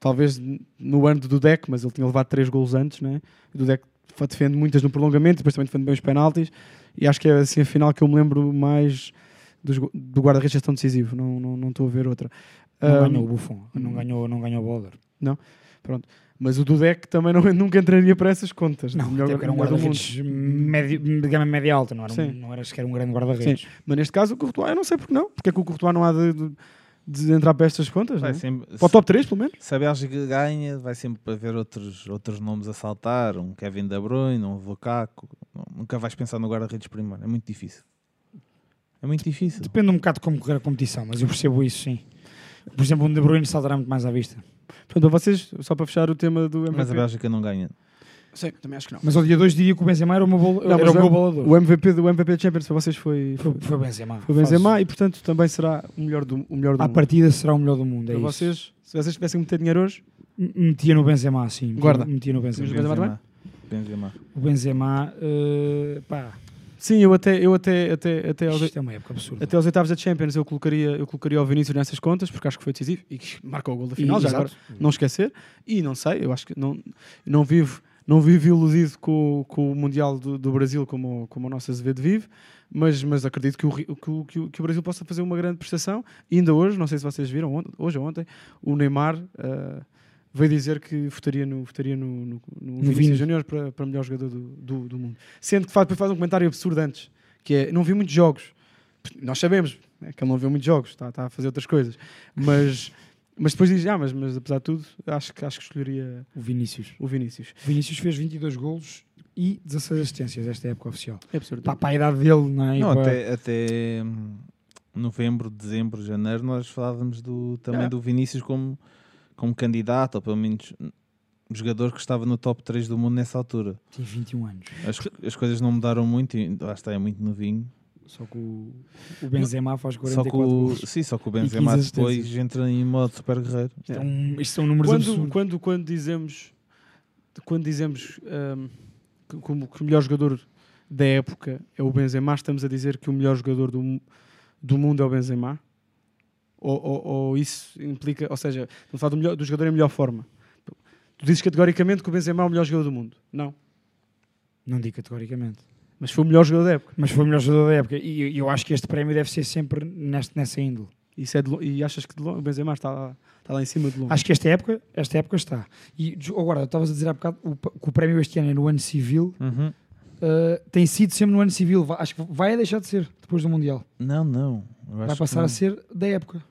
talvez no ano do Dudek, mas ele tinha levado três golos antes, né? O Dudek fa- defende muitas no prolongamento, depois também defende bem os penaltis, e acho que é assim a final que eu me lembro mais dos do guarda-redes tão decisivo, não não não estou a ver outra. Não Ahm, ganhou o Buffon, não ganhou, não ganhou o Boulder. Mas o Dudek também não, nunca entraria para essas contas. Não, melhor- até era um guarda-redes médio- de gama média alta, não era, um, não era sequer um grande guarda-redes. Mas neste caso o Courtois, eu não sei porque não. Porque é que o Courtois não há de, de- de entrar para estas contas, Vai não é? sempre, Para o top 3, pelo menos. se a Bélgica ganha, vai sempre haver outros, outros nomes a saltar. Um Kevin De Bruyne, um Lukaku. Nunca vais pensar no guarda-redes primeiro. É muito difícil. É muito difícil. Depende um bocado de como correr a competição, mas eu percebo isso sim. Por exemplo, um De Bruyne saltará muito mais à vista. Portanto, para vocês, só para fechar o tema do MVP. Mas a Bélgica não ganha. Sim, também acho que não. Mas ao dia 2 diria que o Benzema era o meu, bol... Não, era o meu o- bolador. O MVP do MVP Champions para vocês foi, Foi, o Benzema. foi Benzema e, portanto, também será o melhor do, o melhor do À mundo. partida será o melhor do mundo. É Para isso. vocês, se vocês tivessem que meter dinheiro hoje, M- Metia no Benzema, sim. Metia- Guarda. Metia no Benzema. Benzema também? Benzema. O Benzema, eh, pá, sim, eu até, eu até, até, até, aos, isto é uma época absurda. até aos oitavos da Champions eu colocaria, eu colocaria o Vinícius nessas contas, porque acho que foi decisivo e que marcou o gol da final, E- já exato. agora, não esquecer. E não sei, eu acho que não, não vivo, não vivo iludido com, o- com o Mundial do, do Brasil como, como o nosso Azevedo vive, mas, mas acredito que o, que, o, que, o, Brasil possa fazer uma grande prestação. E ainda hoje, não sei se vocês viram, ontem- hoje ou ontem, o Neymar ah, veio dizer que votaria no, votaria no, no, no Vinícius Vini. Júnior para, para melhor jogador do, do, do mundo. Sendo que faz, depois faz um comentário absurdo antes, que é, não vi muitos jogos. Nós sabemos né, que ele não viu muitos jogos, está, está a fazer outras coisas. Mas, mas depois diz, ah, mas, mas apesar de tudo, acho, que- acho que escolheria O Vinícius. o Vinícius. O Vinícius fez 22 golos e 16 assistências esta época oficial. É absurdo. Pá, para a idade dele, não é? Não, para- até, até hum, novembro, dezembro, janeiro, nós falávamos do, também É. do Vinícius como, como candidato, ou pelo menos um jogador que estava no top 3 do mundo nessa altura. Tem 21 anos. As, as coisas não mudaram muito e lá está, é muito novinho. Só que o, o Benzema faz Só 44 que o, golos. sim, só que o 15 Benzema depois entra em modo super guerreiro. Isto, é um, isto são números Quando, absurdos. quando, quando dizemos, quando dizemos ahm, que, como que o melhor jogador da época é o Benzema, estamos a dizer que o melhor jogador do, do mundo é o Benzema? Ou, ou, ou isso implica, ou seja, estamos a falar do, melhor, do jogador em melhor forma? Tu dizes categoricamente que o Benzema é o melhor jogador do mundo? Não. Não digo categoricamente. Mas foi o melhor jogador da época. Mas foi o melhor jogador da época. E eu acho que este prémio deve ser sempre neste, nessa índole. Isso é de e achas que de longe, o Benzema está lá, está lá em cima de longe? Acho que esta época, esta época está. E agora, estavas a dizer há bocado o, que o prémio este ano é no ano civil. Uhum. Uh, tem sido sempre no ano civil. Acho que vai deixar de ser depois do Mundial. Não, não. Eu Vai passar a ser da época.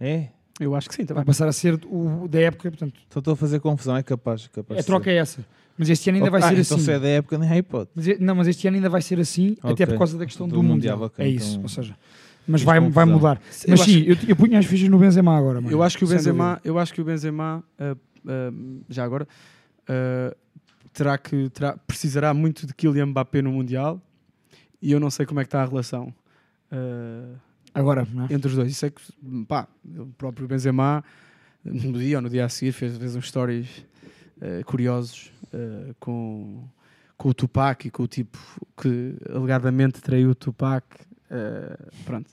É? Eu acho que sim, Vai também. passar a ser o da época. Portanto, Só estou a fazer confusão, é capaz. capaz a troca ser. é essa. Mas este ano ainda vai Ah, ser então assim. se é da época, nem há hipótese. Mas, não, mas este ano ainda vai ser assim, Ok. até por causa da questão do, Do Mundial. Mundial, ok, é isso. então- Ou seja, mas vai, vai mudar. Eu Mas acho- sim, eu, eu punho as fichas no Benzema agora. Mano. Eu acho que o Benzema, eu acho que o Benzema ah, ah, já agora ah, terá que terá, precisará muito de Kylian Mbappé no mundial e eu não sei como é que está a relação ah, Agora, é? entre os dois. Isso é que pá, o próprio Benzema no dia ou no dia a seguir fez, fez uns stories ah, curiosos ah, com com o Tupac e com o tipo que alegadamente traiu o Tupac ah, pronto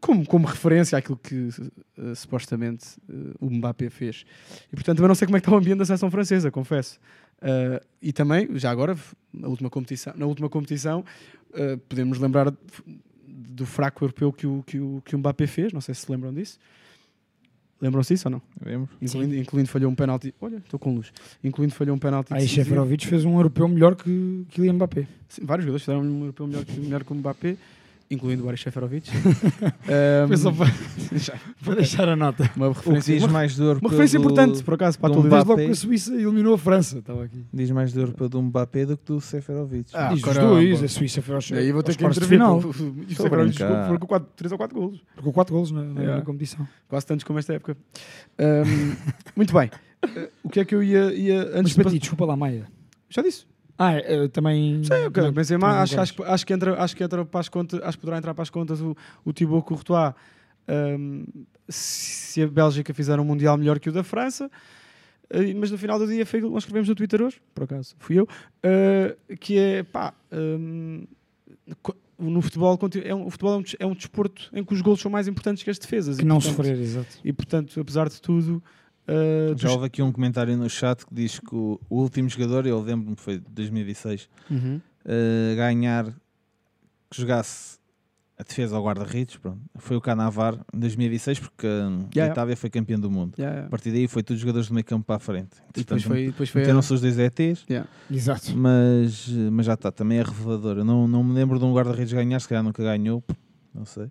como, como referência àquilo que supostamente o Mbappé fez. E portanto também não sei como é que está o ambiente da seleção francesa, confesso. Eh, e também, já agora, na última competição, na última competição eh, podemos lembrar do fraco europeu que o, que, o, que o Mbappé fez, não sei se se lembram disso. Lembram-se disso ou não? Lembro. Incluindo, incluindo falhou um penalti. Olha, estou com luz. Incluindo falhou um penalti. Aí. Seferovic fez um europeu melhor que Kylian Mbappé. Sim, vários jogadores fizeram um europeu melhor, que- melhor que o Mbappé, incluindo o Boris Seferovic. Ehm, Foi só para, para deixar a nota. uma O referência, diz uma, mais do europeu uma referência do- importante, por acaso, para a atualidade. Logo que a Suíça eliminou a França. Estava aqui. Diz mais do europeu do Mbappé do que do Seferovic. Ah, Diz os dois, a Suíça foi aos, Aí vou ter que intervir. final. agora brincar. foram com 3 ou 4 golos. Marcou 4 golos na, na, Yeah. na competição. Quase tantos como esta época. Ahm, muito bem. Eh, o que é que eu ia. ia Mas antes de para ti, desculpa lá, Maia. Já disse. Ah, é, eh, também. Sim, Benzema, também acho, acho, acho, que entra, acho que entra para as contas, acho que poderá entrar para as contas o, o Thibaut Courtois. ahm, se a Bélgica fizer um Mundial melhor que o da França. Eh, mas no final do dia foi nós escrevemos no Twitter hoje, por acaso, fui eu, eh, que é pá, co- no futebol, é um, o futebol é um, é um desporto em que os golos são mais importantes que as defesas. Que e, não portanto, sofrer, exato. E portanto, apesar de tudo, Uh, Já dos- houve aqui um comentário no chat que diz que o, o último jogador, eu lembro-me, foi de 2006, Uhum. a ganhar, que jogasse a defesa ao guarda-redes, foi o Canavar em 2006, porque hum, Yeah, a Itália foi campeão do mundo. Yeah, yeah. A partir daí foi todos os jogadores do meio campo para a frente. E depois foi, depois foi Meteram-se os dois ETs, Yeah. Exato. mas, mas já está, também é revelador. Eu não, não me lembro de um guarda-redes ganhar, se calhar nunca ganhou, não sei.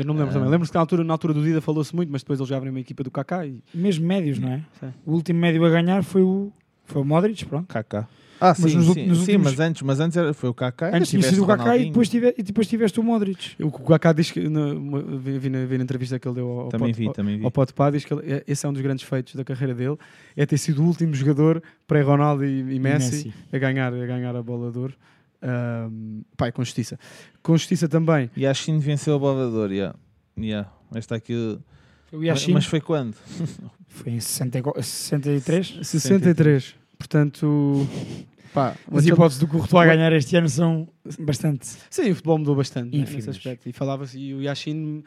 Eu não me lembro Ah. também. Lembro-se que na altura, na altura do Dida falou-se muito, mas depois eles já abriram uma equipa do Kaká e Mesmo médios, não é? Sim. O último médio a ganhar foi o, foi o Modric, pronto. Kaká. Ah, Mas sim, nos sim, nos sim, últimos- mas antes, mas antes era, foi o Kaká. Antes tinha sido o Kaká e depois, tive, e depois tiveste o Modric. o Kaká diz que na, uma- vi, vi na, vi na entrevista que ele deu ao, Também Pote- vi, também vi. ao Pote Pá, diz que ele- é- esse é um dos grandes feitos da carreira dele, é ter sido o último jogador pré-Ronaldo e, e Messi, Messi. A, ganhar, a ganhar a bola de ouro. Pá, e com justiça. Com justiça também. E a China venceu a Bovador, yeah. Yeah. Esta aqui. O Yashin. Mas foi quando? Foi em 60 e co- 63. 63. Portanto, pá, As hipóteses do Courtois ganhar este ano são bastante. Sim, o futebol mudou bastante né, nesse aspecto. E falava-se, e o Yashin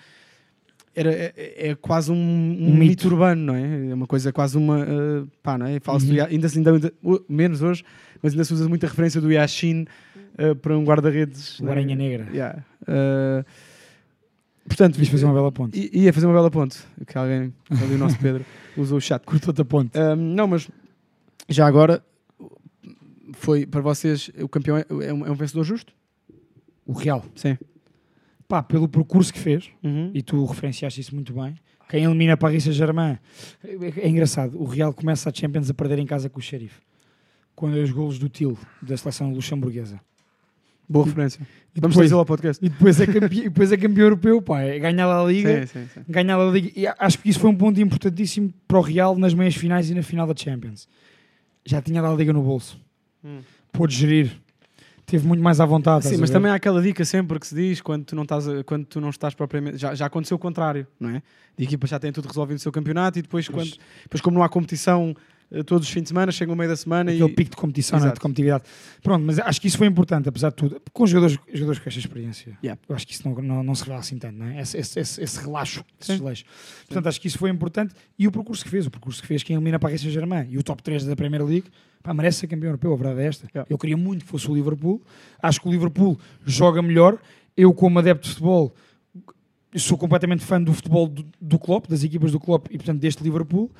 era, é, é- quase um, um Um mito. mito. urbano, não é? É uma coisa quase uma. eh, pá, não é? Fala-se do Uhum. Ya- ainda, se- ainda, ainda- uh, menos hoje, mas ainda se usa muita referência do Yashin eh, para um guarda-redes. O né? Aranha Negra. Yeah. Eh, portanto, Devias fazer uma bela ponte. Ia fazer uma bela ponte. Que alguém, ali o nosso Pedro, usou o chat. Cortou-te a ponte. Ahm, não, mas já agora foi para vocês o campeão é, é um, é um vencedor justo? O Real. Sim. Pá, pelo percurso que fez, Uhum. e tu referenciaste isso muito bem. Quem elimina Paris Saint-Germain é, é engraçado. O Real começa a Champions a perder em casa com o Sheriff. Quando é os golos do Til, da seleção luxemburguesa. Boa referência. E Vamos depois, ao podcast. e depois é campeão, depois é campeão europeu, pá. É ganhar a Liga. Sim, sim, sim. ganhar a Liga. E acho que isso foi um ponto importantíssimo para o Real nas meias finais e na final da Champions. Já tinha a Liga no bolso. Hum. Pôde gerir. Teve muito mais à vontade. Sim, mas também há aquela dica sempre que se diz quando tu não estás, quando tu não estás propriamente. Já, já aconteceu o contrário, não é? De equipa já tem tudo resolvido no seu campeonato e depois, Pois. quando, depois como não há competição todos os fins de semana, chega no meio da semana Aquele e. pico de competição, é? Exato. de competitividade. Pronto, mas acho que isso foi importante, apesar de tudo. Com jogadores, jogadores com esta experiência. Yeah. Eu acho que isso não, não, não se revela assim tanto, não é? Esse, esse, esse, esse relaxo, esse desleixo. Portanto, acho que isso foi importante. E o percurso que fez, o percurso que fez quem elimina Paris Saint-Germain e o top 3 da Premier League, pá, merece ser campeão europeu, a verdade é esta. Yeah. Eu queria muito que fosse o Liverpool. Acho que o Liverpool joga melhor. Eu, como adepto de futebol, sou completamente fã do futebol do, do Klopp, das equipas do Klopp e, portanto, deste Liverpool.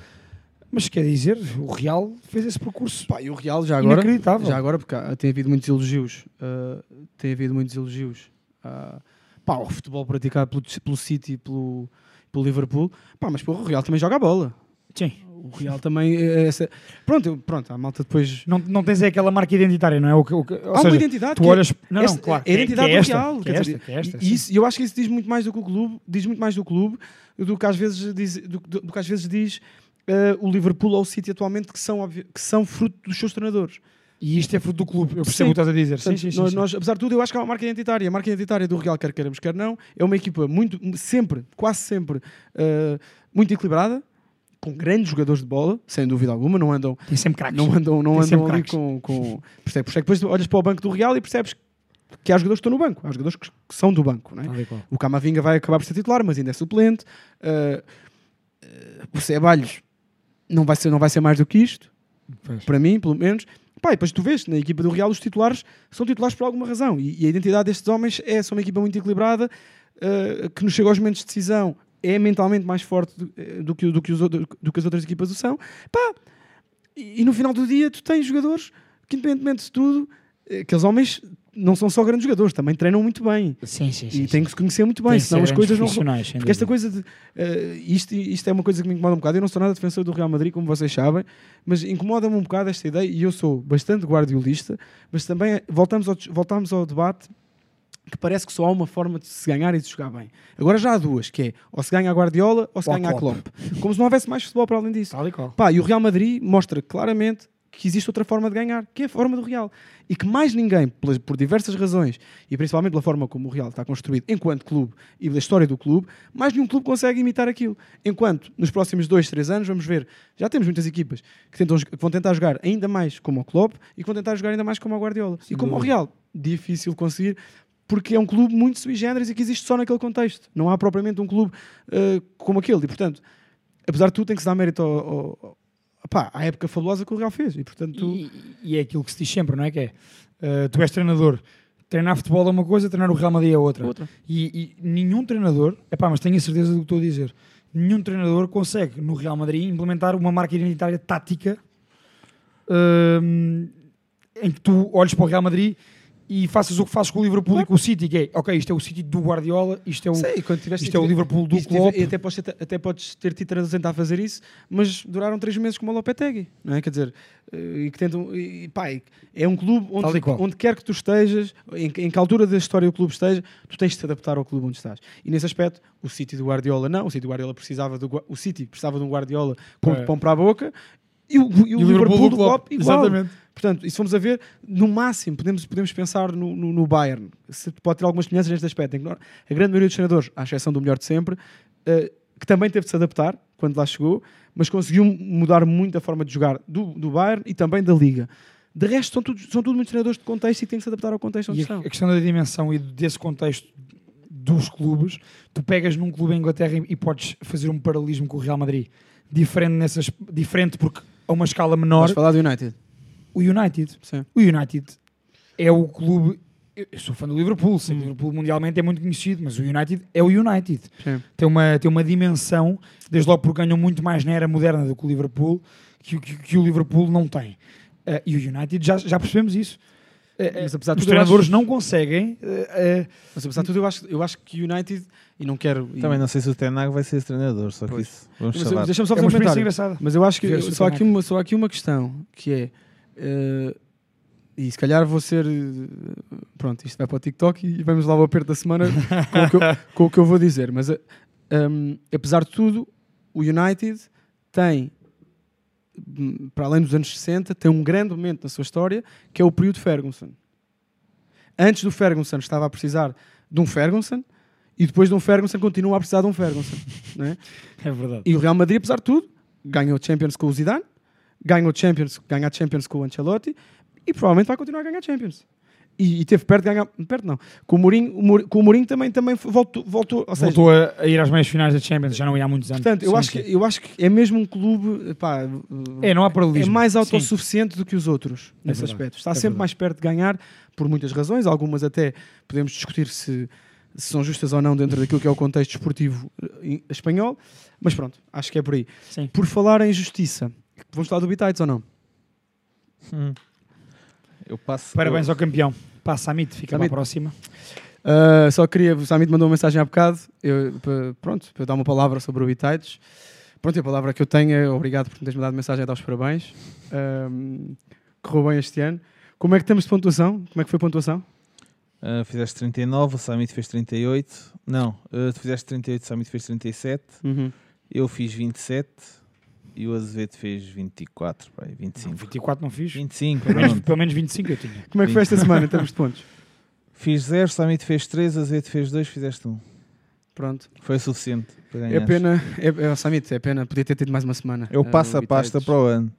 Mas quer dizer, o Real fez esse percurso Pá, e o Real já agora. inacreditável. Já agora, porque há- tem havido muitos elogios. uh, tem havido muitos elogios uh, pá, ao futebol praticado pelo, pelo City e pelo, pelo Liverpool. Pá, mas porra, o Real também joga a bola. Sim. O Real também. é essa- Pronto, eu- pronto, a malta depois. Não, não tens aí aquela marca identitária, não é? O que, o que- Há uma seja, identidade. tu que é- olhas. Não, não, esta- claro. É a identidade que é do esta, Real. Que é esta, que é esta, e sim. isso, eu acho que isso diz muito mais do que o clube, diz muito mais do clube do que às vezes diz, do, do- do que às vezes diz uh, o Liverpool ou o City atualmente, que são, que são fruto dos seus treinadores. E isto é fruto do clube. Eu percebo Sim. o que estás a dizer. Portanto, sim, sim, nós, nós, apesar de tudo, eu acho que há uma marca identitária. A marca identitária do Real, quer queiramos, quer não, é uma equipa muito, sempre, quase sempre, uh, muito equilibrada, com grandes jogadores de bola, sem dúvida alguma, não andam, Tem sempre craques. não andam, não Tem andam ali com. com... Isso é isso é depois olhas para o banco do Real e percebes que há jogadores que estão no banco, há jogadores que são do banco, não é? O Camavinga vai acabar por ser titular, mas ainda é suplente. Uh, o Ceballos não vai, ser, não vai ser mais do que isto, Pois. para mim, pelo menos. Pá, e depois tu vês, na equipa do Real, os titulares são titulares por alguma razão. E, e a identidade destes homens é são uma equipa muito equilibrada, uh, que nos chega aos momentos de decisão, é mentalmente mais forte do, eh, do que, do, que os, outros- do que as outras equipas o são. Pá, e, e no final do dia tu tens jogadores que, independentemente de tudo, eh, aqueles homens não são só grandes jogadores, também treinam muito bem. Sim, sim, sim. E têm que se conhecer muito bem, Tem senão as coisas não. Porque esta coisa de. eh, isto, isto é uma coisa que me incomoda um bocado. Eu não sou nada defensor do Real Madrid, como vocês sabem, mas incomoda-me um bocado esta ideia. E eu sou bastante guardiolista, mas também eh, voltamos ao, voltamos ao debate que parece que só há uma forma de se ganhar e de jogar bem. Agora já há duas, que é ou se ganha a Guardiola ou se Ou ganha a. Klopp. Como se não houvesse mais futebol para além disso. Tal e qual. Pá, e o Real Madrid mostra claramente que existe outra forma de ganhar, que é a forma do Real. E que mais ninguém, por diversas razões, e principalmente pela forma como o Real está construído enquanto clube e da história do clube, mais nenhum clube consegue imitar aquilo. Enquanto nos próximos dois, três anos, vamos ver, já temos muitas equipas que, tentam, que vão tentar jogar ainda mais como o Klopp e que vão tentar jogar ainda mais como o Guardiola. e como o. Real, difícil conseguir, porque é um clube muito sui generis e que existe só naquele contexto. Não há propriamente um clube uh, como aquele. E, portanto, apesar de tudo, tem que se dar mérito ao, ao- pá, à época fabulosa que o Real fez. E portanto, E, e é aquilo que se diz sempre, não é? Que é, eh, tu és treinador, treinar futebol é uma coisa, treinar o Real Madrid é outra. Outra. E, e nenhum treinador, epá, mas tenho a certeza do que estou a dizer, nenhum treinador consegue no Real Madrid implementar uma marca identitária tática hum, em que tu olhes para o Real Madrid e faças o que fazes com o Liverpool e com o City, que é, ok, isto é o City do Guardiola, isto é o, Sei, quando tiveste- isto é o Liverpool do tive- Klopp. E até podes, ter, até podes ter tido a tentar fazer isso, mas duraram três meses como o Lopetegui, não é? Quer dizer, eh, e que tentam. E, pá, é um clube onde, onde quer que tu estejas, em, que- em que altura da história o clube esteja, tu tens de te adaptar ao clube onde estás. E nesse aspecto, o City do Guardiola não. O City do Guardiola precisava do, o City precisava de um Guardiola com É. pão para a boca. E o, e o Liverpool, do Klopp, igual. Exatamente. Portanto, e se formos a ver, no máximo, podemos, podemos pensar no, no, no Bayern. Se pode ter algumas semelhanças neste aspecto. A grande maioria dos treinadores, à exceção do melhor de sempre, eh, que também teve de se adaptar quando lá chegou, mas conseguiu mudar muito a forma de jogar do, do Bayern e também da Liga. De resto, são tudo, são tudo muitos treinadores de contexto e têm que se adaptar ao contexto onde E a, estão. a questão da dimensão e desse contexto dos clubes, tu pegas num clube em Inglaterra e, e podes fazer um paralelismo com o Real Madrid. Diferente, nessas, diferente porque a uma escala menor. Vais falar do United. O United. Sim. O United é o clube. Eu sou fã do Liverpool, sei que Hum. o Liverpool mundialmente é muito conhecido, mas o United é o United. Sim. Tem uma, tem uma dimensão, desde logo porque ganham muito mais na era moderna do que o Liverpool, que, o- que, que o Liverpool não tem. Eh, e o United, já, já percebemos isso. Eh, eh, Mas apesar de os tudo, eu treinadores acho- não conseguem. eh, eh, Mas apesar de tudo, eu acho, eu acho que o United, e não quero. e- Também não sei se o Tenag vai ser esse treinador, só que Pois. isso. Vamos Mas. Deixa-me só é fazer uma um comentário. Mas eu acho que Ver só, aqui uma, só aqui uma questão que é. eh, e se calhar vou ser. eh, pronto, isto vai para o TikTok e vamos lá ao aperto da semana com, o que eu, com o que eu vou dizer. Mas eh, um, apesar de tudo, o United tem, para além dos anos 60, tem um grande momento na sua história que é o período Ferguson. Antes do Ferguson estava a precisar de um Ferguson e depois de um Ferguson continua a precisar de um Ferguson. não é? é verdade. E o Real Madrid, apesar de tudo, ganhou Champions com o Zidane, ganhou Champions, ganha Champions com o Ancelotti e provavelmente vai continuar a ganhar Champions. E, e teve perto de ganhar, perto não, com o Mourinho, o Mourinho, com o Mourinho também, também voltou, voltou, ou seja, Voltou a, a ir às meias finais da Champions, já não ia há muitos anos. portanto, eu Sim, acho, sim. que, eu acho que é mesmo um clube, pá, É, não há é paralelismo. mais Sim. autossuficiente do que os outros nesse verdade, aspecto. Está é sempre verdade. mais perto de ganhar por muitas razões, algumas até podemos discutir se, se são justas ou não dentro daquilo que é o contexto esportivo eh, espanhol, mas pronto, acho que é por aí. Sim. Por falar em justiça, vamos falar do Bitites ou não? Hum. Eu passo. Parabéns eu- ao campeão. Passa a fica para Samit. a próxima. Uh, só queria, o Samit mandou uma mensagem há bocado, eu, pronto, para eu dar uma palavra sobre o Bitites. Pronto, e a palavra que eu tenho é obrigado por me teres mandado mensagem a dar os parabéns. Um, correu bem este ano. Como é que estamos de pontuação? Como é que foi a pontuação? Uh, fizeste 39, o Samit fez 38. Não, uh, tu fizeste 38, o Samit fez 37. Eu fiz 27 e o Azevedo fez 24, pá, aí, 25. 24 não fiz. 25, Pelo menos, pelo menos 25 eu tinha. Como é que foi esta semana em termos de pontos? Fiz 0, Samit fez 3, Azevedo fez 2, fizeste 1. Pronto. Foi o suficiente para É ganhar. pena, é, é, Samit, é pena, podia ter tido mais uma semana. Eu uh, passo a pasta para o ano.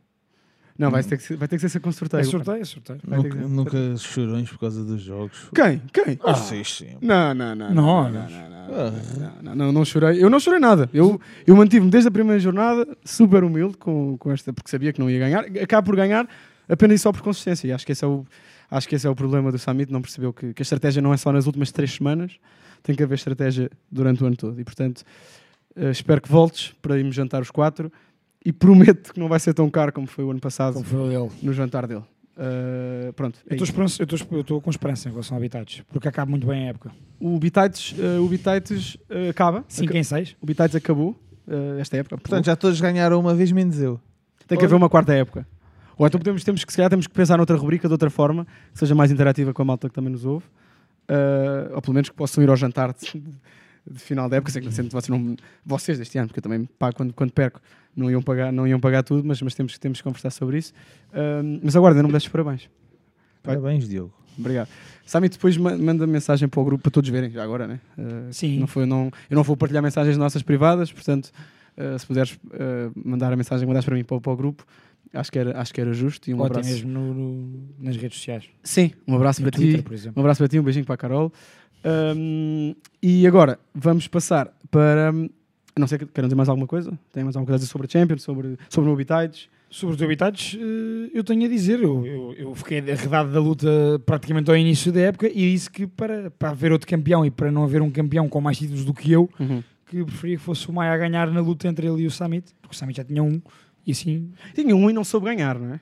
Não, vai ter que ser, vai ter que ser com sorteio. É sorteio, é sorteio. Vai ter que Nunca, ser. nunca chorões por causa dos jogos. Quem? Quem? Ah, sim, sim. Não, não, não. Não, não, não, não. não, não, não, não, não chorei. Eu não chorei nada. Eu, eu mantive-me desde a primeira jornada super humilde com, com esta, porque sabia que não ia ganhar. Acabo por ganhar apenas e só por consistência. E acho que esse é o, acho que esse é o problema do Summit. Não percebeu que, que a estratégia não é só nas últimas três semanas, tem que haver estratégia durante o ano todo. E portanto, eh, espero que voltes para irmos jantar os quatro. E prometo que não vai ser tão caro como foi o ano passado Como foi o dele. no jantar dele. Eh, pronto. é Eu estou com esperança em relação a Habitats, porque acaba muito bem a época. O Bitites, eh, o Bitites eh, acaba. 5 em 6. O Bitites acabou esta época. Portanto, já todos ganharam uma vez, menos eu. Tem que haver uma quarta época. Ou então podemos, temos que, se calhar, temos que pensar noutra rubrica de outra forma, que seja mais interativa com a malta que também nos ouve. Eh, ou pelo menos que possam ir ao jantar de, de final da época. Sei que vocês, não, vocês deste ano, porque eu também pago quando, quando perco, não iam pagar, não iam pagar tudo, mas, mas temos, temos que conversar sobre isso. Eh, mas agora, ainda não me deixes parabéns. Parabéns, Diogo. Obrigado. Sami, depois ma- manda mensagem para o grupo para todos verem, já agora, né? Eh, Sim. Não foi, não, eu não vou partilhar mensagens nossas privadas, portanto, eh, se puderes eh, mandar a mensagem que mandaste para mim para, o- para o grupo, acho que era, acho que era justo. E um Ou até abraço. mesmo no- no- nas redes sociais. Sim, um abraço No para Twitter, ti. por exemplo. Um abraço para ti, um beijinho para a Carol. Ahm, e agora vamos passar para A não ser que queiram dizer mais alguma coisa. Tem mais alguma coisa a dizer sobre a Champions, sobre, sobre o Habitats? Sobre os habitats, eh, eu tenho a dizer, eu, eu, eu fiquei arredado da luta praticamente ao início da época e disse que para, para haver outro campeão e para não haver um campeão com mais títulos do que eu, que preferia que fosse o Maia a ganhar na luta entre ele e o Summit, porque o Summit já tinha um e assim Tinha um e não soube ganhar, não é?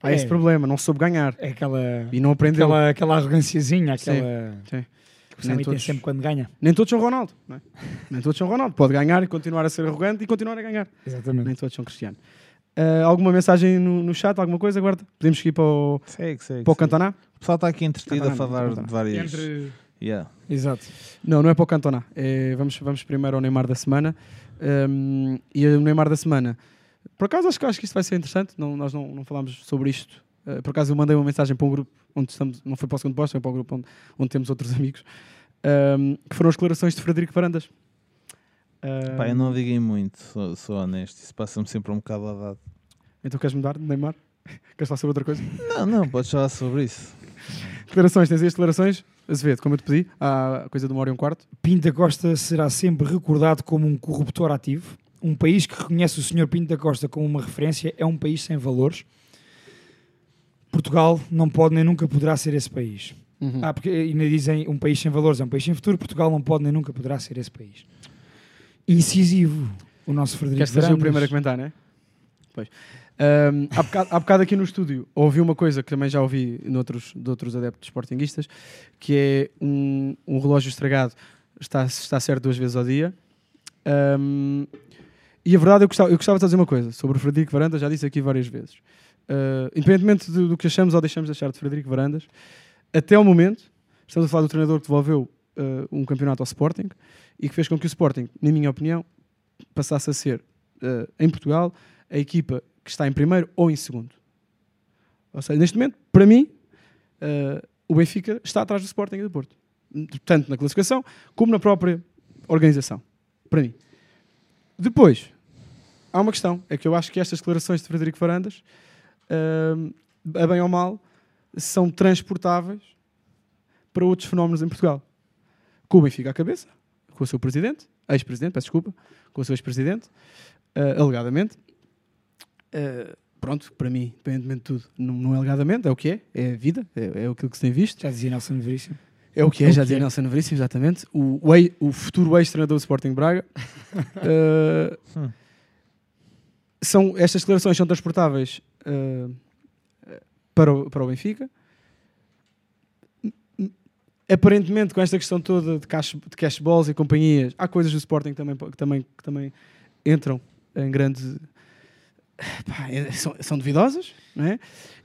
Há É. esse problema, não soube ganhar. é aquela, E não aprendeu. aquela, aquela arroganciazinha, Sim, aquela sim. que tem todos- sempre quando ganha. Nem todos são Ronaldo, não é? Nem todos são Ronaldo. Pode ganhar e continuar a ser arrogante e continuar a ganhar. Exatamente. Nem todos são Cristiano. Ah, alguma mensagem no, no chat? Alguma coisa? Guarda? Podemos seguir para o, Segue, segue. para o. Cantoná? O pessoal está aqui entretido a falar Cantoná. de várias. Entre... Yeah. Exato. Não, não é para o Cantoná. É, vamos, vamos primeiro ao Neymar da semana. Ahm, e o Neymar da semana. Por acaso acho que, acho que isto vai ser interessante. Não, nós não, não falámos sobre isto. Ah, por acaso eu mandei uma mensagem para um grupo onde estamos, não foi para o segundo posto, foi para o grupo onde, onde temos outros amigos, ahm, que foram as declarações de Frederico Varandas. Ahm, Pá, eu não liguei muito, sou, sou honesto. Isso passa-me sempre um bocado a dado. Então queres mudar de Neymar? Queres falar sobre outra coisa? Não, não, podes falar sobre isso. Declarações, tens aí as declarações? Azevedo, como eu te pedi, há coisa de uma hora e um quarto. Pinta Costa será sempre recordado como um corruptor ativo. Um país que reconhece o Sr. Pinta Costa como uma referência é um país sem valores. Portugal não pode nem nunca poderá ser esse país. Uhum. Ah, porque ainda dizem um país sem valores é um país sem futuro. Portugal não pode nem nunca poderá ser esse país. Incisivo, o nosso Frederico Queres fazer o primeiro a comentar, não é? Pois. Ahm, há, bocado, há bocado aqui no estúdio ouvi uma coisa que também já ouvi noutros, de outros adeptos sportinguistas, que é um, um relógio estragado está, está certo duas vezes ao dia. Ahm, e a verdade, eu gostava, eu gostava de dizer uma coisa sobre o Frederico Varandas, já disse aqui várias vezes. Ah, independentemente do, do que achamos ou deixamos de achar de Frederico Varandas, até ao momento, estamos a falar do treinador que devolveu ah, um campeonato ao Sporting e que fez com que o Sporting, na minha opinião, passasse a ser, ah, em Portugal, a equipa que está em primeiro ou em segundo. Ou seja, neste momento, para mim, o Benfica está atrás do Sporting e do Porto. Tanto na classificação como na própria organização. Para mim. Depois, há uma questão. É que eu acho que estas declarações de Frederico Varandas, ah, a bem ou mal, são transportáveis para outros fenómenos em Portugal. Com o Benfica à cabeça, com o seu presidente, ex-presidente, peço desculpa, com o seu ex-presidente, ah, alegadamente. Ah, pronto, para mim, independentemente de tudo, não, não é alegadamente, é o que é, é a vida, é, é aquilo que se tem visto. Já dizia Nelson Veríssimo. É o que É é, o já que dizia é. Nelson Veríssimo, exatamente. O, o, ei- o futuro ex-treinador do Sporting Braga. Hum. são, estas declarações são transportáveis ah, para, o, para o Benfica. Aparentemente, com esta questão toda de cash, de cash balls e companhias, há coisas do Sporting também, que também, que também entram em grande. pá, é- são, são duvidosas, não é?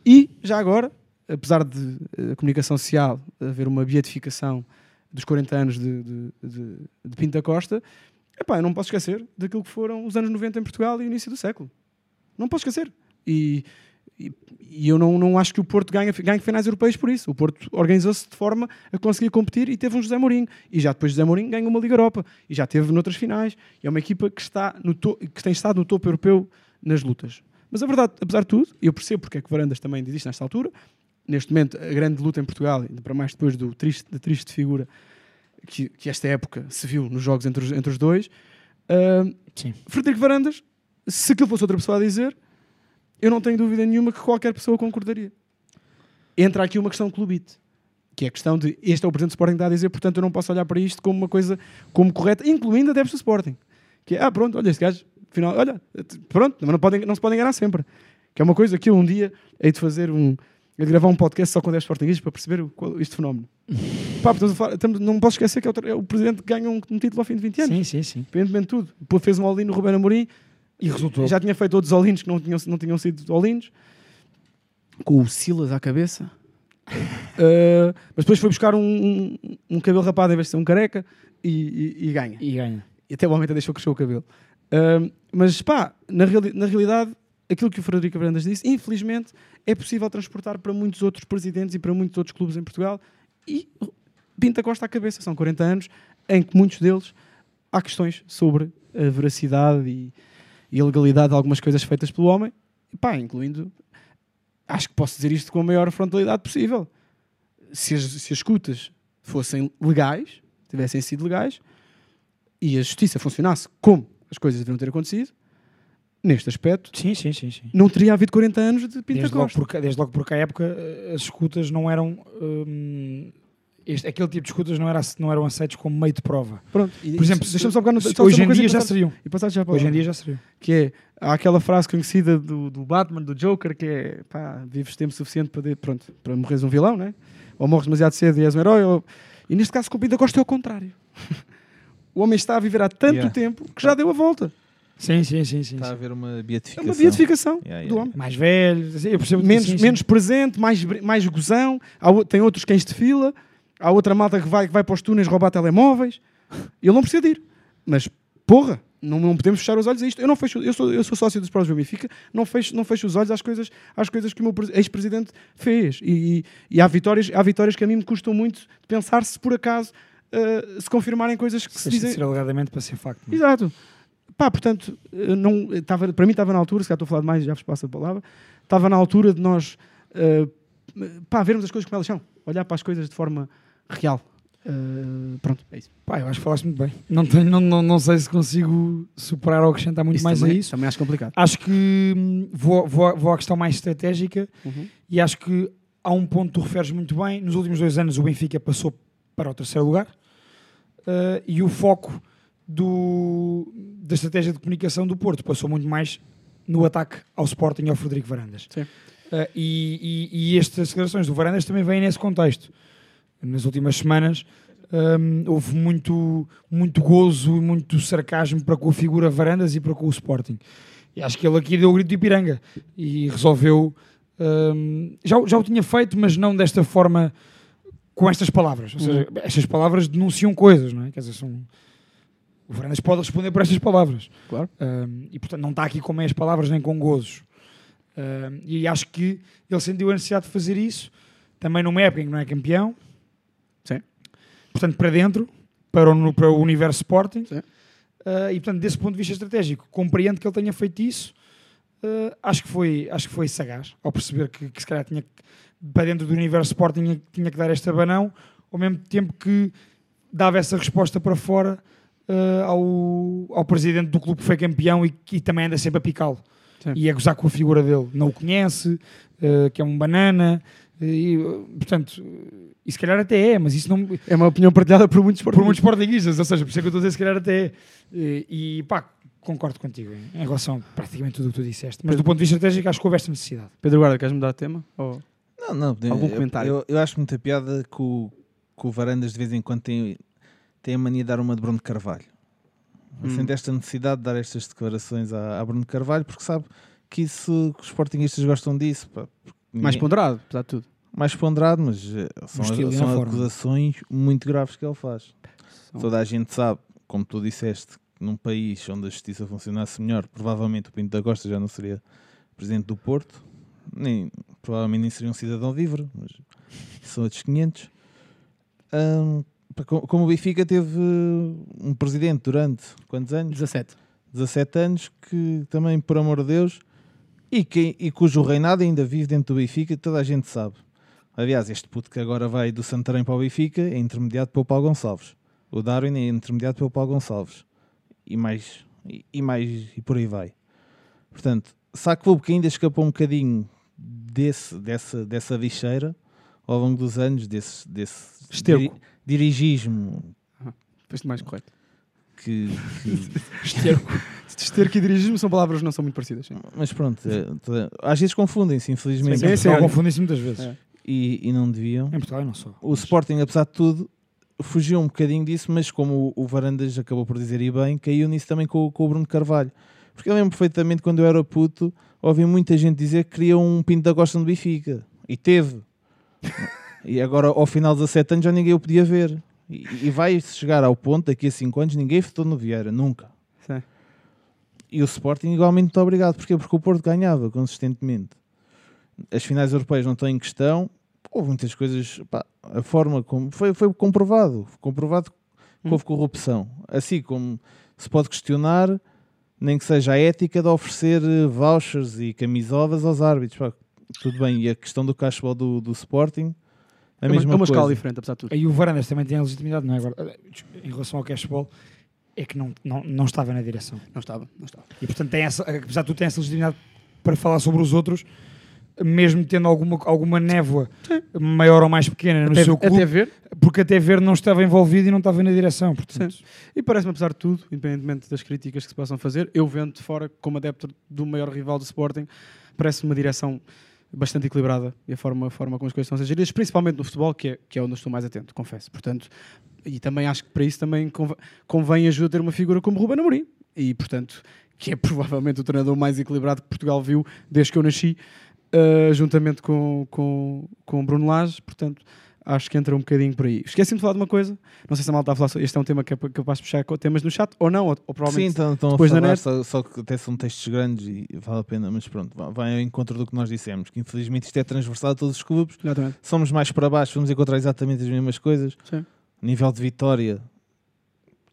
E já agora, apesar de eh, a comunicação social haver uma beatificação dos 40 anos de, de, de, de Pinto Costa, epá, eu não posso esquecer daquilo que foram os anos 90 em Portugal e o início do século. Não posso esquecer. E, e, e eu não, não acho que o Porto ganhe, ganhe finais europeias por isso. O Porto organizou-se de forma a conseguir competir e teve um José Mourinho. E já depois de José Mourinho ganhou uma Liga Europa. E já teve noutras finais. E é uma equipa que, está no to- que tem estado no topo europeu nas lutas. Mas a verdade, apesar de tudo, e eu percebo porque é que Varandas também diz isto nesta altura, neste momento a grande luta em Portugal, ainda para mais depois do triste, da triste figura que, que esta época se viu nos jogos entre os, entre os dois, ah, Sim. Frederico Varandas, se aquilo fosse outra pessoa a dizer, eu não tenho dúvida nenhuma que qualquer pessoa concordaria. Entra aqui uma questão clubite, que é a questão de este é o presidente do Sporting que está a dizer, portanto eu não posso olhar para isto como uma coisa como correta, incluindo adeptos do Sporting. Que é, ah, pronto, olha, este gajo, afinal, olha, pronto, mas não, podem, não se podem enganar sempre. Que é uma coisa que eu um dia hei de fazer um. de gravar um podcast só com 10 Sportingistas para perceber o, qual, este fenómeno. Pá, estamos- não posso esquecer que é o, é o presidente que ganha um, um título ao fim de 20 anos. Sim, sim, sim. Independentemente de tudo. Fez um all-in no Ruben Amorim, E resultou. já tinha feito outros all-ins que não tinham, não tinham sido all-ins. Com o Silas à cabeça. Uh, mas depois foi buscar um, um, um cabelo rapado em vez de ser um careca e, e- e ganha. E ganha. E até o momento deixou crescer o cabelo. Uh, mas pá, na, reali- na realidade, aquilo que o Frederico Brandas disse, infelizmente, é possível transportar para muitos outros presidentes e para muitos outros clubes em Portugal. E pinta Costa à cabeça. São 40 anos em que muitos deles há questões sobre a veracidade e, e a legalidade de algumas coisas feitas pelo homem, pá, incluindo, acho que posso dizer isto com a maior frontalidade possível. Se as, se as escutas fossem legais, tivessem sido legais, e a justiça funcionasse como as coisas deviam ter acontecido, neste aspecto, Sim, sim, sim. sim. não teria havido 40 anos de Pinta Desde logo, Costa. porque, desde logo porque à época as escutas não eram. hum, este, aquele tipo de escutas não, era, não eram aceitos como meio de prova. Pronto, e- Por exemplo, deixa-me só pegar no, se- só hoje em dia já seriam. E já para Hoje em dia já seriam. que é há aquela frase conhecida do, do Batman, do Joker, que é pá, vives tempo suficiente para, de- pronto, para morreres um vilão, né? ou morres demasiado cedo e és um herói, ou... e neste caso com o Pinta Costa é o contrário. o homem está a viver há tanto Yeah. tempo que já deu a volta. Sim, sim, sim. sim, Está a haver uma É beatificação. uma beatificação Yeah, do yeah. homem. Mais velhos, assim, eu percebo Menos, sim, sim. menos presente, mais, mais gozão, há tem outros cães de fila, há outra malta que vai, que vai para os túneis roubar telemóveis. Ele não precisa de ir. Mas, porra, não, não podemos fechar os olhos a isto. Eu, não fecho, eu, sou, eu sou sócio dos Prós do Benfica, não fecho, não fecho os olhos às coisas, às coisas que o meu pres- ex-presidente fez. E, e, e há, vitórias, há vitórias que a mim me custam muito de pensar se por acaso eh, se confirmarem coisas que se de dizem. ser alegadamente para ser facto. não é? Exato. Pá, portanto, eh, não, estava, para mim estava na altura, se calhar estou a falar demais e já vos passo a palavra, estava na altura de nós eh, pá, vermos as coisas como elas são, olhar para as coisas de forma real. Eh, pronto, é isso. Pá, eu acho que falaste muito bem. Não, tenho, não, não, não sei se consigo superar ou acrescentar muito mais também, a isso. Também acho complicado. Acho que hum, vou, vou, vou à questão mais estratégica Uhum. e acho que há um ponto que tu referes muito bem. Nos últimos dois anos o Benfica passou para o terceiro lugar eh, e o foco do, da estratégia de comunicação do Porto passou muito mais no ataque ao Sporting e ao Frederico Varandas. Eh, e, e, e estas declarações do Varandas também vêm nesse contexto. Nas últimas semanas hum, houve muito, muito gozo e muito sarcasmo para com a figura Varandas e para com o Sporting. E acho que ele aqui deu o grito de Ipiranga e resolveu. hum, já, o- já o tinha feito, mas não desta forma, com estas palavras. Ou seja, estas palavras denunciam coisas, não é? Quer dizer, são. O Varandas pode responder por estas palavras. Claro. Hum, e portanto não está aqui com meias palavras nem com gozos. Hum, e acho que ele sentiu a necessidade de fazer isso também numa época em que não é campeão. Portanto, para dentro, para o, para o universo Sporting. Uh, e portanto, desse ponto de vista estratégico, compreendo que ele tenha feito isso. Uh, acho, que foi, acho que foi sagaz ao perceber que, que se calhar tinha que, para dentro do universo Sporting tinha, tinha que dar este abanão, ao mesmo tempo que dava essa resposta para fora uh, ao, ao presidente do clube que foi campeão e que também anda sempre a picá-lo e a gozar com a figura dele. Não o conhece, que é um banana, e, portanto, e se calhar até é, mas isso não, É uma opinião partilhada por muitos por muitos sportinguistas, ou seja, por isso é que eu estou a dizer se calhar até é. E, pá, concordo contigo em, relação a praticamente tudo o que tu disseste, mas do ponto de vista estratégico acho que houve esta necessidade. Pedro Guarda, queres mudar de tema? Ou... Não, não. Algum eu, comentário? Eu, eu acho muita piada que o, que o Varandas de vez em quando tem, tem a mania de dar uma de Bruno de Carvalho. Hum. Sente esta necessidade de dar estas declarações à, à Bruno de Carvalho porque sabe que isso que os sportinguistas gostam disso. pá, Mais ponderado, apesar de tudo. mais ponderado, mas eh, são, e são acusações muito graves que ele faz. São- Toda a gente sabe, como tu disseste, que num país onde a justiça funcionasse melhor, provavelmente o Pinto da Costa já não seria presidente do Porto, nem, provavelmente nem seria um cidadão livre, mas são outros 500. Ahm, pá, co- como o Benfica teve um presidente durante quantos anos? 17. 17 anos, que também, por amor de Deus, e, que, e cujo reinado ainda vive dentro do Benfica, toda a gente sabe. Aliás, este puto que agora vai do Santarém para o Benfica é intermediado pelo Paulo Gonçalves. O Darwin é intermediado pelo Paulo Gonçalves. E mais, e, e mais, e por aí vai. Portanto, se há clube que ainda escapou um bocadinho desse, dessa, dessa bicheira, ao longo dos anos, desse, desse diri- dirigismo Foste mais correto. Que, que Esterco. Esterco e dirigismo são palavras que não são muito parecidas. sim. Mas pronto, é, toda- às vezes confundem-se, infelizmente. Sim, sim, olha. confundem-se muitas vezes. É. E, e não deviam. Em Portugal não só. O Sporting, apesar de tudo, fugiu um bocadinho disso, mas como o, o Varandas acabou por dizer e bem, caiu nisso também com, o- com o Bruno Carvalho. Porque eu lembro perfeitamente quando eu era puto, ouvi muita gente dizer que queria um Pinto da Costa no Benfica. E teve. e agora, ao final de 17 anos, já ninguém o podia ver. E, e vai chegar ao ponto, daqui a 5 anos, ninguém votou no Vieira, nunca. Sim. E o Sporting igualmente muito obrigado. Porquê? Porque o Porto ganhava consistentemente. As finais europeias não estão em questão. Houve muitas coisas. pá, a forma como. Foi, foi comprovado. Comprovado que houve corrupção. Assim como se pode questionar, nem que seja a ética de oferecer eh, vouchers e camisolas aos árbitros. Pá, tudo bem. E a questão do cashball do, do Sporting. A É uma, mesma é uma coisa. escala diferente, apesar de tudo. Aí o Varandas também tem a legitimidade, não é? Agora, em relação ao cashball, é que não, não, não estava na direção. Não estava, não estava. E portanto, tem essa, apesar de tu ter essa legitimidade para falar sobre os outros, mesmo tendo alguma, alguma névoa maior ou mais pequena no Até, seu clube, até ver, porque até ver não estava envolvido e não estava na direção. Portanto, Sim. E parece-me, apesar de tudo, independentemente das críticas que se possam fazer, eu vendo de fora, como adepto do maior rival do Sporting, parece-me uma direção bastante equilibrada e a forma, a forma como as coisas estão a ser geridas, principalmente no futebol, que é, que é onde eu estou mais atento, confesso. Portanto, e também acho que para isso também conv- convém ajuda a ter uma figura como Ruben Amorim. E, portanto, que é provavelmente o treinador mais equilibrado que Portugal viu desde que eu nasci, uh, juntamente com, com, com Bruno Lage. Portanto, acho que entra um bocadinho por aí. Esqueci-me de falar de uma coisa. Não sei se a malta está a falar. Este é um tema que é capaz de puxar temas no chat ou não, ou, ou Sim, provavelmente. estão, estão a depois na falar, net. só, só que até são textos grandes e vale a pena, mas pronto, vai- vai ao encontro do que nós dissemos, que infelizmente isto é transversal a todos os clubes, Exatamente. somos mais para baixo, vamos encontrar exatamente as mesmas coisas. Sim. Nível de vitória,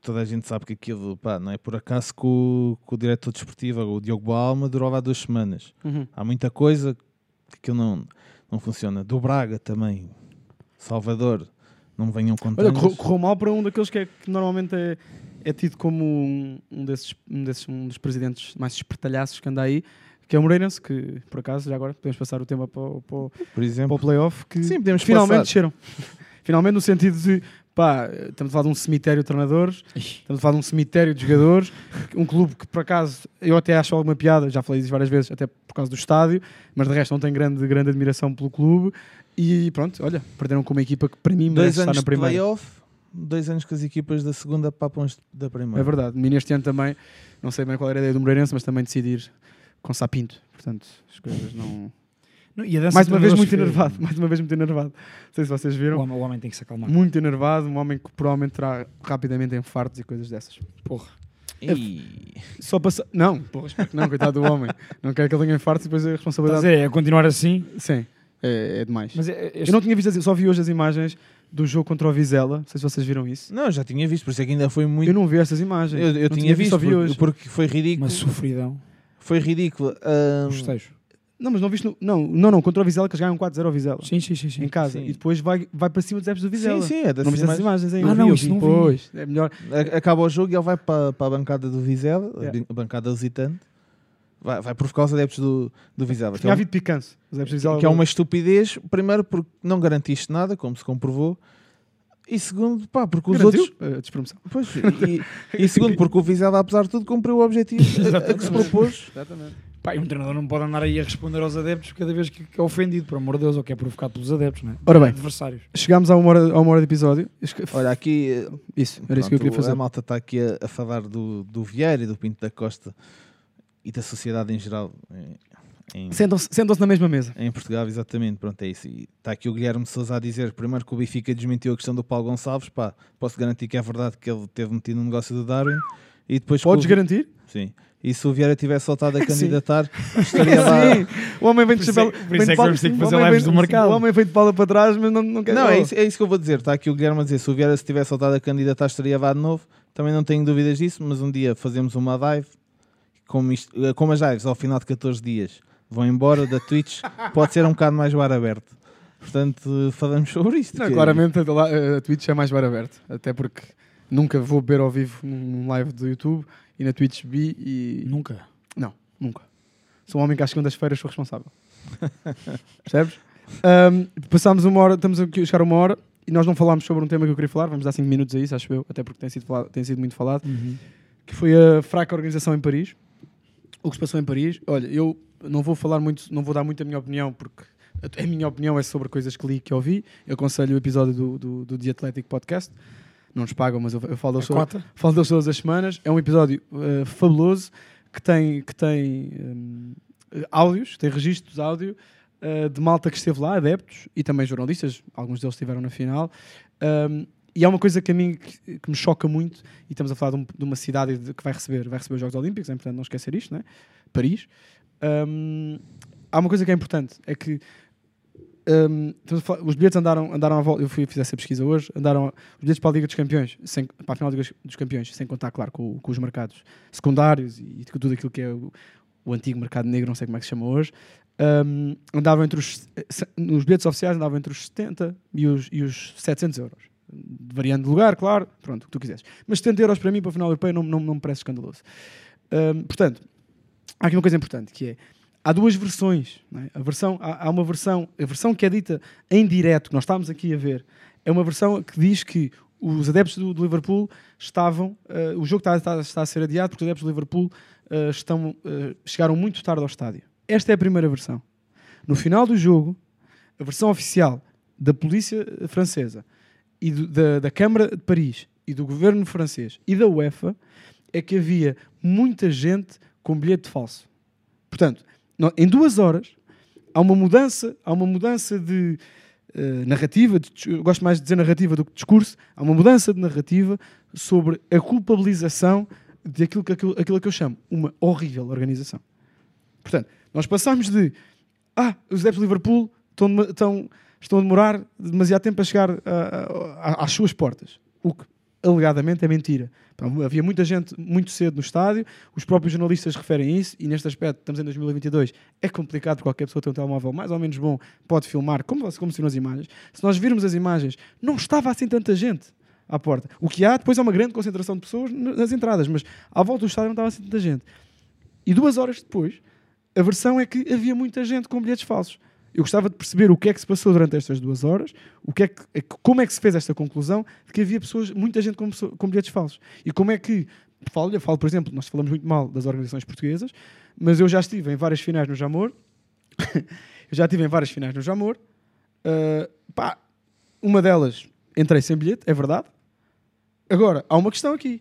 toda a gente sabe que aquilo, pá, não é por acaso que o, que o diretor desportivo, o Diogo Balma, durou há duas semanas. Uhum. Há muita coisa que aquilo não, não funciona. Do Braga também, Salvador, não me venham contar. Olha, correu, correu mal para um daqueles que, é- que normalmente é, é tido como um, um desses, um desses um dos presidentes mais espertalhaços que anda aí, que é o Moreirense, que por acaso, já agora podemos passar o tema para, o- para, por para exemplo. o playoff, que Sim, podemos finalmente passar. desceram. finalmente no sentido de, pá, estamos a falar de um cemitério de treinadores, estamos a falar de um cemitério de jogadores, um clube que por acaso, eu até acho alguma piada, já falei disso várias vezes, até por causa do estádio, mas de resto não tenho grande, grande admiração pelo clube, e pronto, olha, perderam com uma equipa que para mim Dois merece estar na de primeira. playoff, dois anos que as equipas da segunda papam da primeira. É verdade. E neste ano também, não sei bem qual era a ideia do Moreirense, mas também decidir com Sapinto. Portanto, as coisas não. Mais uma vez muito enervado. Mais uma vez muito enervado. Não sei se vocês O viram. homem, o homem tem que se acalmar. Muito enervado. Um homem que provavelmente terá rapidamente infartos e coisas dessas. Porra. E... Só passa. Não, porra, espero que não, coitado do homem. Não quero que ele tenha infartos e depois a responsabilidade. dizer, é continuar assim. Sim, é, é demais. Mas é- este- Eu não tinha visto, as- só vi hoje as imagens do jogo contra o Vizela. Não sei se vocês viram isso. Não, já tinha visto, por isso é que ainda foi muito. Eu não vi essas imagens. Eu, eu Não tinha, visto, só vi porque, hoje. porque foi ridículo. uma sofridão. Foi ridículo. Ahm, Os. Não, mas não viste. No... Não, não, não, contra o Vizela que eles ganham 4-0 ao Vizela. Sim, sim, sim. sim. Em casa. Sim. E depois vai, vai para cima dos adeptos do Vizela. sim, sim, é Não viste essas imagens. imagens ainda? Ah, não, vi. não. Pois, é melhor. Acaba o jogo e ele vai para, para a bancada do Vizela, a Yeah. a bancada visitante, vai, vai provocar os adeptos do, do Vizela. Que Tinha é, um- havido picanço. Vizela. que é uma estupidez, primeiro porque não garantiste nada, como se comprovou, e segundo, pá, porque os Garantiu? outros. A despromoção. Pois, e, e segundo, porque o Vizela, apesar de tudo, cumpriu o objetivo a, a que se propôs. Exatamente. Pá, e um treinador não pode andar aí a responder aos adeptos cada vez que, que é ofendido, por amor de Deus, ou que é provocado pelos adeptos, não é? Ora bem. Adversários. Chegámos a uma hora, a uma hora de episódio. Olha, aqui Isso, era isso que eu Pronto, queria fazer. A malta está aqui a, a falar do, do Vieira e do Pinto da Costa e da sociedade em geral Sentam-se sentam-se na mesma mesa. em Portugal, exatamente. Pronto, é isso. E está aqui o Guilherme Sousa a dizer primeiro que o Benfica desmentiu a questão do Paulo Gonçalves. Pá, posso garantir que é verdade que ele teve metido no negócio do Darwin. E depois Podes o- garantir? Sim. E se o Vieira tivesse soltado a Sim. candidatar, estaria lá. Sim. O homem vem de Por isso chapéu. é- por isso de é que vamos ter que fazer lives vem- do mercado. O homem vem de pala para trás, mas não, não quer. Não, é isso, é isso que eu vou dizer. Está aqui o Guilherme a dizer: se o Vieira se tivesse soltado a candidatar, estaria lá de novo. Também não tenho dúvidas disso, mas um dia fazemos uma live. Como, isto, eh, como as lives ao final de 14 dias vão embora da Twitch, pode ser um bocado mais bar aberto. Portanto, falamos sobre isto. Não, claramente a, la- a Twitch é mais bar aberto. Até porque nunca vou beber ao vivo num live do YouTube e na Twitch vi e. Nunca. Não, nunca. Sou um homem que às segundas-feiras sou responsável. Percebes? Ahm, passámos uma hora, estamos a chegar a uma hora e nós não falámos sobre um tema que eu queria falar. Vamos dar 5 minutos a isso, acho eu, até porque tem sido, falado- tem sido muito falado. Que foi a fraca organização em Paris. O que se passou em Paris. Olha, eu não vou falar muito, não vou dar muito a minha opinião, porque a a minha opinião é sobre coisas que li e que ouvi. Eu aconselho o episódio do, do, do The Athletic Podcast. Não nos pagam, mas eu, eu falo deles cota? Falo deles todas as semanas. É um episódio eh, fabuloso que tem, que tem hum, áudios, tem registros de áudio eh, de malta que esteve lá, adeptos e também jornalistas. Alguns deles estiveram na final. Hum, e há uma coisa que a mim que, que me choca muito, e estamos a falar de, um- de uma cidade de- que vai receber, vai receber os Jogos Olímpicos, é importante não esquecer isto, né? Paris. Há uma coisa que é importante, é que a falar- os bilhetes andaram, andaram à volta, eu fui, fiz essa pesquisa hoje, andaram os bilhetes para a Liga dos Campeões, sem, para a final dos Campeões, sem contar, claro, com, com os mercados secundários e tudo aquilo que é o, o antigo mercado negro, não sei como é que se chama hoje, hum, andavam entre os, nos bilhetes oficiais andavam entre os 70 e os, e os 700 euros. variando de lugar, claro, pronto, o que tu quiseres. Mas 70 euros para mim, para o final europeu, não, não, não me parece escandaloso. Ahm, portanto, há aqui uma coisa importante, que é, há duas versões. é? A versão, há, há uma versão, a versão que é dita em direto, que nós estamos aqui a ver, é uma versão que diz que os adeptos do, do Liverpool estavam, ah, o jogo está, está- está a ser adiado porque os adeptos do Liverpool ah, estão, ah, chegaram muito tarde ao estádio. Esta é a primeira versão. No final do jogo, a versão oficial da polícia francesa e do- da, da Câmara de Paris e do governo francês e da UEFA é que havia muita gente com bilhete falso. Portanto, em duas horas há uma mudança, há uma mudança de eh, narrativa, de gosto mais de dizer narrativa do que discurso, há uma mudança de narrativa sobre a culpabilização daquilo que, aquilo, aquilo que eu chamo uma horrível organização. Portanto, nós passamos de ah, os adeptos de Liverpool estão, estão, estão a demorar demasiado tempo a chegar a- a- a- às suas portas. O que alegadamente é mentira. Havia muita gente muito cedo no estádio, os próprios jornalistas referem isso, e neste aspecto, estamos em 2022, é complicado qualquer pessoa tem um telemóvel mais ou menos bom, pode filmar, como, como se viram as imagens. Se nós virmos as imagens, não estava assim tanta gente à porta. O que há depois é uma grande concentração de pessoas nas entradas, mas à volta do estádio não estava assim tanta gente. E duas horas depois, a versão é que havia muita gente com bilhetes falsos. Eu gostava de perceber o que é que se passou durante estas duas horas, o que é que, como é que se fez esta conclusão de que havia pessoas, muita gente com, com bilhetes falsos. E como é que, falo, eu falo, por exemplo, nós falamos muito mal das organizações portuguesas, mas eu já estive em várias finais no Jamor, eu já estive em várias finais no Jamor, Uh, pá, uma delas entrei sem bilhete, é verdade. Agora, há uma questão aqui.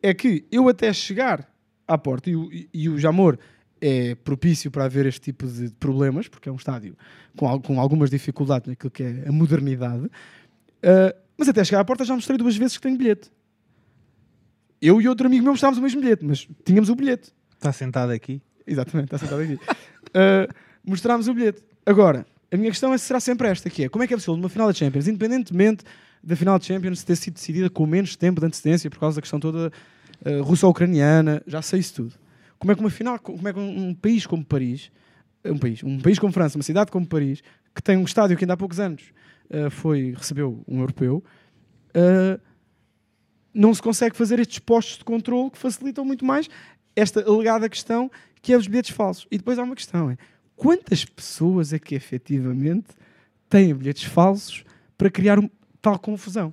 É que eu até chegar à porta, e e- e o Jamor é propício para haver este tipo de problemas, porque é um estádio com, com algumas dificuldades naquilo que é a modernidade, uh, mas até chegar à porta já mostrei duas vezes que tenho bilhete. Eu e outro amigo meu mostrávamos o mesmo bilhete, mas tínhamos o bilhete. Está sentado aqui. Exatamente, está sentado aqui. Uh, mostrámos o bilhete. Agora, a minha questão é se será sempre esta, que é como é que é possível numa final da Champions, independentemente da final da Champions ter sido decidida com menos tempo de antecedência por causa da questão toda uh, russo-ucraniana, já sei isso tudo. Como é que uma final, como é que um, um país como Paris, um país, um país como França, uma cidade como Paris, que tem um estádio que ainda há poucos anos uh, foi, recebeu um europeu, uh, não se consegue fazer estes postos de controle que facilitam muito mais esta alegada questão que é os bilhetes falsos. E depois há uma questão: é quantas pessoas é que efetivamente têm bilhetes falsos para criar um- tal confusão?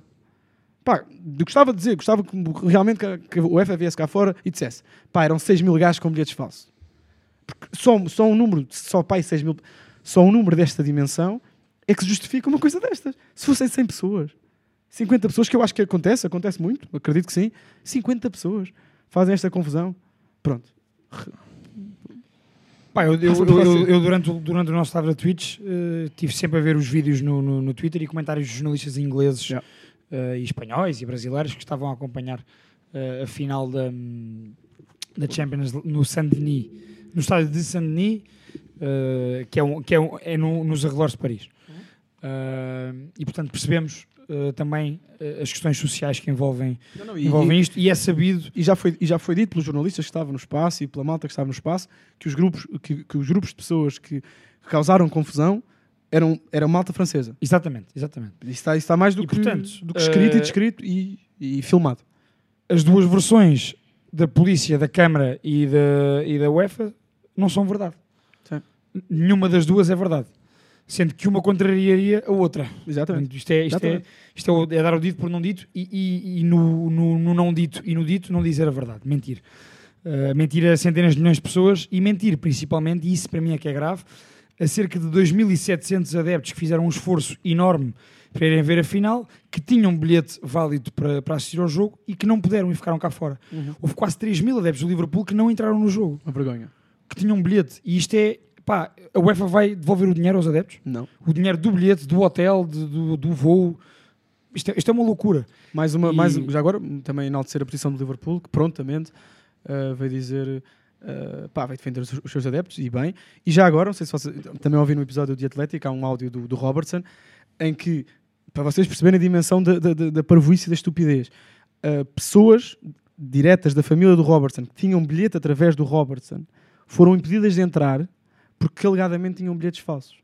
Pá, gostava de dizer, gostava que realmente que, que o UEFA viesse cá fora e dissesse: pá, eram 6 mil gajos com bilhetes falsos. Porque só, só um número, só pá, 6 mil, só um número desta dimensão é que justifica uma coisa destas. Se fossem 100 pessoas, 50 pessoas, que eu acho que acontece, acontece muito, acredito que sim, 50 pessoas fazem esta confusão. Pronto. Pá, eu, eu- eu- eu- durante, o- durante o nosso live da Twitch eh, tive sempre a ver os vídeos no, no, no Twitter e comentários de jornalistas ingleses Yeah. Eh, e espanhóis e brasileiros que estavam a acompanhar eh, a final da, da Champions no Saint-Denis, no estádio de Saint-Denis, eh, que é, um, que é, um, é no- nos arredores de Paris. Eh, e portanto percebemos eh, também eh, as questões sociais que envolvem, e, envolvem isto e é sabido e já, foi, e já foi dito pelos jornalistas que estavam no espaço e pela malta que estava no espaço que os grupos, que, que os grupos de pessoas que causaram confusão eram, eram malta francesa. exatamente, exatamente. Isso está, está mais do, E, que, portanto, do que escrito eh, e descrito e, e filmado. as duas versões da polícia, da Câmara e da, e da UEFA não são verdade. Sim. Nenhuma das duas é verdade. Sendo que uma contrariaria a outra. Exatamente. Isto, é, isto, é, Exatamente. isto é, é dar o dito por não dito e, e- e no, no- no não dito e no dito não dizer a verdade. Mentir. Uh, mentir a centenas de milhões de pessoas e mentir principalmente, e isso para mim é que é grave, a cerca de 2.700 adeptos que fizeram um esforço enorme para irem ver a final, que tinham um bilhete válido para, para assistir ao jogo e que não puderam e ficaram cá fora. Uhum. Houve quase 3 mil adeptos do Liverpool que não entraram no jogo, Uma vergonha. que tinham um bilhete. E isto é, pá, a UEFA vai devolver o dinheiro aos adeptos? Não. O dinheiro do bilhete, do hotel, de- do, do voo. Isto é, isto é uma loucura. Mais uma, E- mais, já agora, também enaltecer a posição do Liverpool, que prontamente uh, veio dizer, uh, pá, vai defender os, os seus adeptos, e bem. E já agora, não sei se vocês também ouviram no episódio de Atlético, há um áudio do, do Robertson, em que, para vocês perceberem a dimensão da, da, da, parvoíce e da estupidez, uh, pessoas diretas da família do Robertson, que tinham bilhete através do Robertson, foram impedidas de entrar porque alegadamente tinham bilhetes falsos.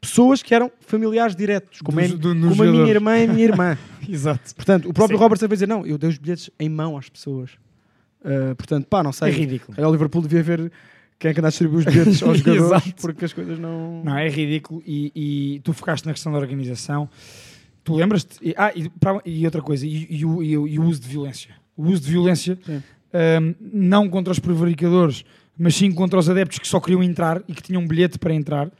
pessoas que eram familiares diretos, como, é, do- nos como a minha irmã e a minha irmã. Exato. Portanto, o próprio Sim. Robertson vai dizer: não, eu dei os bilhetes em mão às pessoas. Uh, portanto, pá, não sei. É ridículo. Aí o Liverpool devia ver quem é que anda a distribuir os bilhetes aos jogadores, porque as coisas não. Não, é ridículo e, e tu focaste na questão da organização. Tu lembras-te? e- Ah, e, para- e outra coisa, e, o, uso de violência. O uso de violência, Sim. ahm, não contra os prevaricadores, mas sim contra os adeptos que só queriam entrar e que tinham um bilhete para entrar.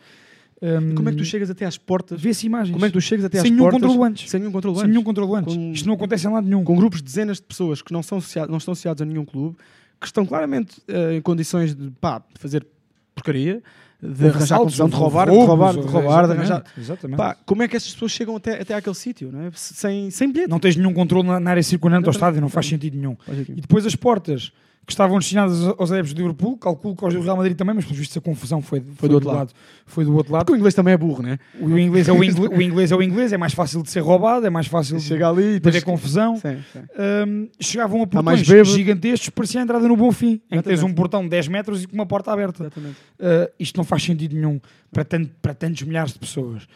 Ahm, Como é que tu chegas até às portas? Vê-se imagens. Como é que tu chegas até Sem às nenhum portas? antes. Sem nenhum controle Sem antes. nenhum controle antes. Com- Isto não acontece em lado nenhum. Com grupos de dezenas de pessoas que não, são não estão associados a nenhum clube, que estão claramente eh, em condições de pá, fazer porcaria, de arranjar confusão, de roubar, de roubar, de houve- roubar, de arranjar. Exatamente. Pá, como é que estas pessoas chegam até, até àquele sítio, não é? Sem, sem bilhete. Não tens nenhum controle na, na área circundante ao estádio, não faz sentido nenhum. E depois as portas que estavam destinadas aos adeptos do Liverpool, calculo que aos do Real Madrid também, mas pelo visto a confusão foi, foi, do outro lado. Foi do outro lado. Porque o inglês também é burro, né? O inglês é o inglês, o inglês é o inglês, é mais fácil de ser roubado, é mais fácil de Chega ali de haver tens- confusão. Sim, sim. Hum, chegavam a mais portões gigantescos, parecia a entrada no Bom Fim, em que tens um portão de 10 metros e com uma porta aberta. Uh, isto não faz sentido nenhum para, tanto- para tantos milhares de pessoas.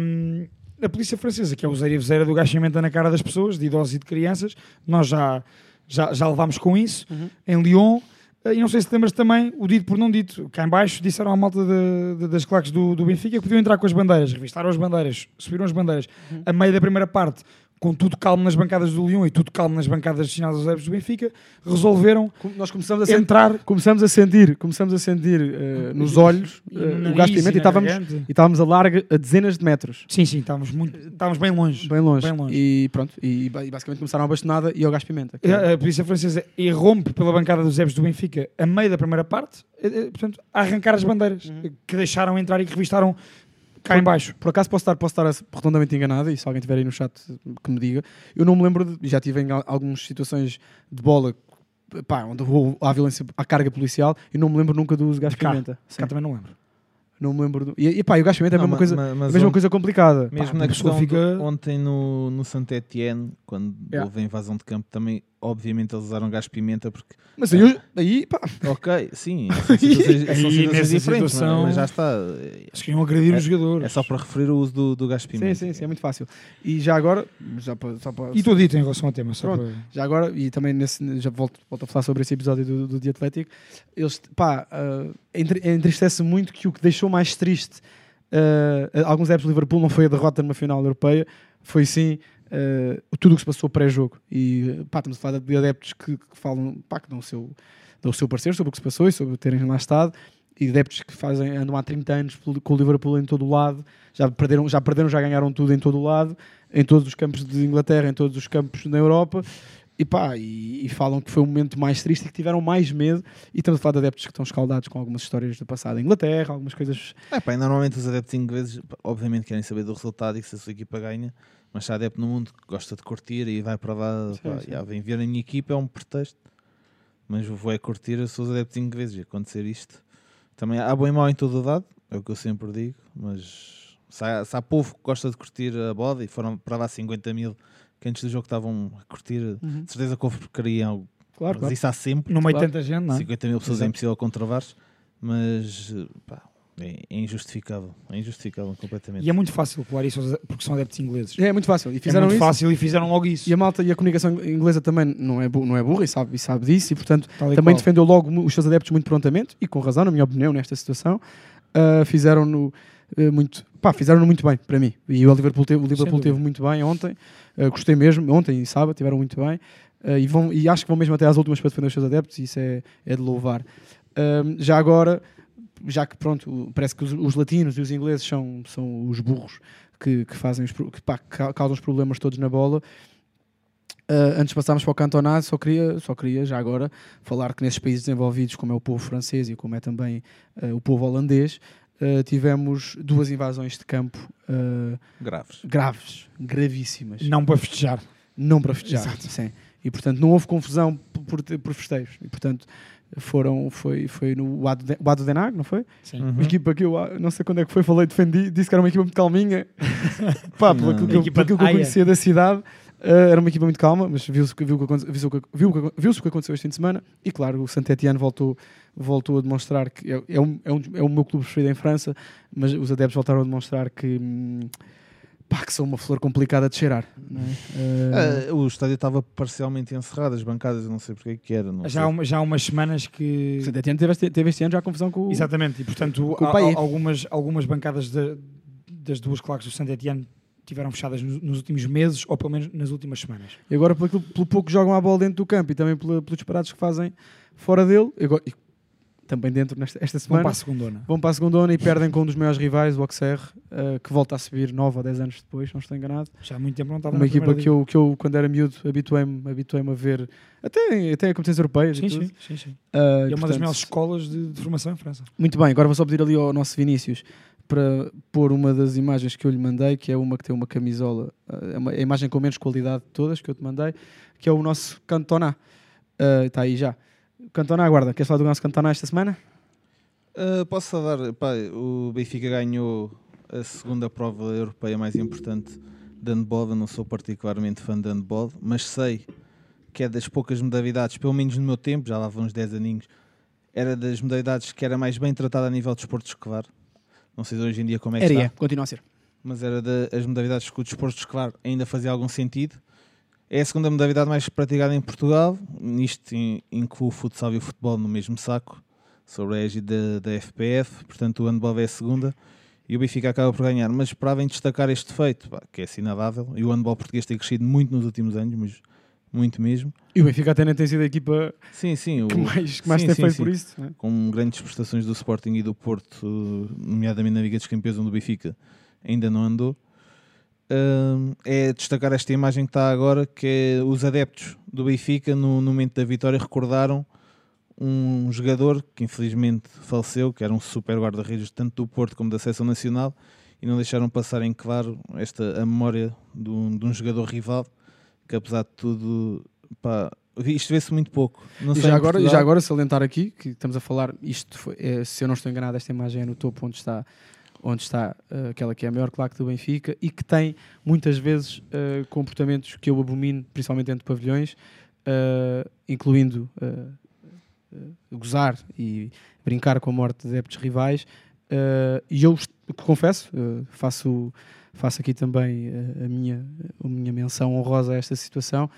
Um, a polícia francesa, que é o zero e do gachamento na cara das pessoas, de idosos e de crianças, nós já, já, já levámos com isso Uhum. em Lyon. Uh, E não sei se lembras também, o dito por não dito, cá em baixo disseram à malta de- de- das claques do, do Benfica que podiam entrar com as bandeiras, revistaram as bandeiras, subiram as bandeiras. Uhum. A meio da primeira parte, com tudo calmo nas bancadas do Lyon e tudo calmo nas bancadas destinadas aos adeptos do Benfica, resolveram Nós começamos a entrar começamos a sentir, começamos a sentir eh, nos olhos no o gás de pimenta e estávamos, e estávamos a larga a dezenas de metros. Sim, sim, estávamos, muito, estávamos bem longe. Bem longe. Bem longe. E pronto, e, e basicamente começaram a bastonada e ao gás pimenta. A, a polícia francesa irrompe pela bancada dos adeptos do Benfica a meio da primeira parte, eh, portanto, a arrancar as bandeiras Uhum. que deixaram entrar e que revistaram cá em baixo. Por acaso posso estar, posso estar redondamente enganado, e se alguém tiver aí no chat que me diga. Eu não me lembro, de, já tive em al- algumas situações de bola pá, onde houve a violência, a carga policial, e não me lembro nunca do uso de gás de pimenta. Cá também não lembro. não me lembro. Do, e, e pá, o gás de pimenta é a mesma, ma- coisa, mas mesma ontem- coisa complicada. Mesmo Pá, na questão fica- de- ontem no, no Saint Etienne, quando Yeah. houve a invasão de campo, também, obviamente, eles usaram gás de pimenta, porque, Mas aí, aí pá, ok, sim, são situações, são Aí, situações diferentes, é? situação- mas já está. Acho que iam agredir É- os jogadores. É só para referir o uso do, do gás de pimenta. sim, sim, sim, é muito fácil. E já agora, já para, só para, E estou dito em relação ao tema. Só Pronto. para... já agora, e também nesse, já volto, volto a falar sobre esse episódio do, do Dia Atlético, eles, pá, ah, entre- entristece muito que o que deixou mais triste ah, alguns adeptos de Liverpool não foi a derrota numa final europeia, foi sim ah, tudo o que se passou pré-jogo. E pá, estamos a falar de adeptos que, que falam, pá, que dão o, seu, dão o seu parecer sobre o que se passou e sobre terem lá estado. E adeptos que fazem, andam há 30 anos com o Liverpool em todo o lado, já perderam, já perderam, já ganharam tudo em todo o lado, em todos os campos de Inglaterra, em todos os campos na Europa, e pá, e, e falam que foi o momento mais triste e que tiveram mais medo. E estamos a falar de adeptos que estão escaldados com algumas histórias do passado em Inglaterra, algumas coisas. É, pá, normalmente os adeptos ingleses, obviamente, querem saber do resultado e que se a sua equipa ganha, mas se há adepto no mundo que gosta de curtir e vai para lá, Sim, pá, sim. já, vem ver a minha equipa, é um pretexto. Mas vou é curtir, eu sou os adeptos ingleses e acontecer isto. Também há bom e mau em todo o dado, é o que eu sempre digo, mas se há, se há povo que gosta de curtir a boda e foram para lá 50 mil que antes do jogo estavam a curtir, Uhum. de certeza que houve porcaria algo. Claro, mas claro. isso há sempre. No meio Claro. tanta gente, não é? 50 mil pessoas é Exato. impossível controvar-se, mas pá, é, é injustificável. É injustificável completamente. E é muito fácil colar isso porque são adeptos ingleses. É muito fácil. E É fizeram muito isso. fácil e fizeram logo isso. E a malta e a comunicação inglesa também não é, não é burra e sabe, e sabe disso, e portanto Tal também qual. defendeu logo os seus adeptos muito prontamente, e com razão, na minha opinião, nesta situação. Uh, fizeram-no uh, muito, pá, fizeram-no muito bem para mim. E o Liverpool teve, o Liverpool teve muito bem ontem, uh, gostei mesmo, ontem e sábado tiveram muito bem, uh, e, vão, e acho que vão mesmo até às últimas para defender os seus adeptos, e isso é, é de louvar. Já agora, já que pronto, parece que os, os latinos e os ingleses são, são os burros que, que fazem os, que, pá, causam os problemas todos na bola. Uh, antes de passarmos para o cantonado, só queria, só queria já agora falar que nesses países desenvolvidos, como é o povo francês e como é também uh, o povo holandês, uh, tivemos duas invasões de campo uh, Graves. graves, gravíssimas. Não para festejar. Não para festejar. Sim. E portanto não houve confusão por, por festejos. E portanto foram, foi, foi no Wado de- Wado Denag, não foi? Sim. Uhum. Uma equipa que eu ah, não sei quando é que foi, falei, defendi, disse que era uma equipa muito calminha. Pá, pelo que eu, pelo que eu conhecia da cidade. Uh, era uma equipa muito calma, mas viu-se o que, viu, o o que- viu o que- viu-se o que aconteceu este fim de semana. E claro, o Saint-Étienne voltou, voltou a demonstrar que é, é, um, é, um, é o meu clube preferido em França, mas os adeptos voltaram a demonstrar que, hum, pá, que são uma flor complicada de cheirar. não é? Uh, Ah, o estádio estava parcialmente encerrado, as bancadas, eu não sei porque é que era. Não Já há, uma- já há umas semanas que. o Saint-Étienne teve, este- teve este ano já a confusão com o... Exatamente, e portanto há- algumas, algumas bancadas de- das duas claques do Saint-Etienne tiveram fechadas nos, últimos meses ou pelo menos nas últimas semanas. E agora, pelo, pelo pouco que jogam a bola dentro do campo e também pela- pelos disparados que fazem fora dele, e também dentro nesta esta Vão semana, para a segundona. vão para a segunda e perdem com um dos maiores rivais, o Auxerre, eh, que volta a subir 9 ou 10 anos depois, não estou enganado. Já há muito tempo não estava Uma na equipa que eu, que eu, quando era miúdo, habituei-me habituei a ver, até, até a competências europeias Sim, sim, sim, sim. Ah, E é uma das portanto, melhores escolas de, de formação em França. Muito bem, agora vou só pedir ali ao nosso Vinícius para pôr uma das imagens que eu lhe mandei, que é uma que tem uma camisola, eh, é uma- é a imagem com menos qualidade de todas que eu te mandei, que é o nosso Cantona. Está aí já. Cantona, aguarda. Queres falar do nosso Cantona esta semana? Ah, posso só dar, pá, o Benfica ganhou a segunda prova europeia mais importante de handball. Eu não sou particularmente fã de handball, mas sei que é das poucas modalidades, pelo menos no meu tempo, já lá vão uns 10 aninhos, era das modalidades que era mais bem tratada a nível de esporto escolar. Não sei hoje em dia como é que Era, está, é. Continua a ser. mas era das modalidades que o desporto escolar ainda fazia algum sentido. É a segunda modalidade mais praticada em Portugal, nisto in- inclui o futsal e o futebol no mesmo saco, sobre a égide da, da FPF, portanto o handball é a segunda e o Benfica acaba por ganhar. Mas esperava em destacar este feito, pá, que é assinalável, e o handball português tem crescido muito nos últimos anos, mas muito mesmo. E o Benfica até nem tem sido a equipa Sim, sim. O, que mais, que mais sim, tem sim, feito sim. por isso. não é? com grandes prestações do Sporting e do Porto, nomeadamente na Liga dos Campeões, onde o Benfica ainda não andou. Hum, é destacar esta imagem que está agora, que é os adeptos do Benfica, no, no momento da vitória, recordaram um jogador que infelizmente faleceu, que era um super guarda-redes tanto do Porto como da Seleção Nacional, e não deixaram passar em claro esta, a memória de um, de um jogador rival, que apesar de tudo, pá, isto vê-se muito pouco. E já, agora, e já agora salientar aqui que estamos a falar, isto foi, é, se eu não estou enganado, esta imagem é no topo onde está, onde está eh, aquela que é a maior claque do Benfica e que tem muitas vezes eh, comportamentos que eu abomino, principalmente dentro de pavilhões, eh, incluindo gozar e brincar com a morte de adeptos rivais. e eu confesso, faço, faço aqui também a, minha, a minha menção honrosa a esta situação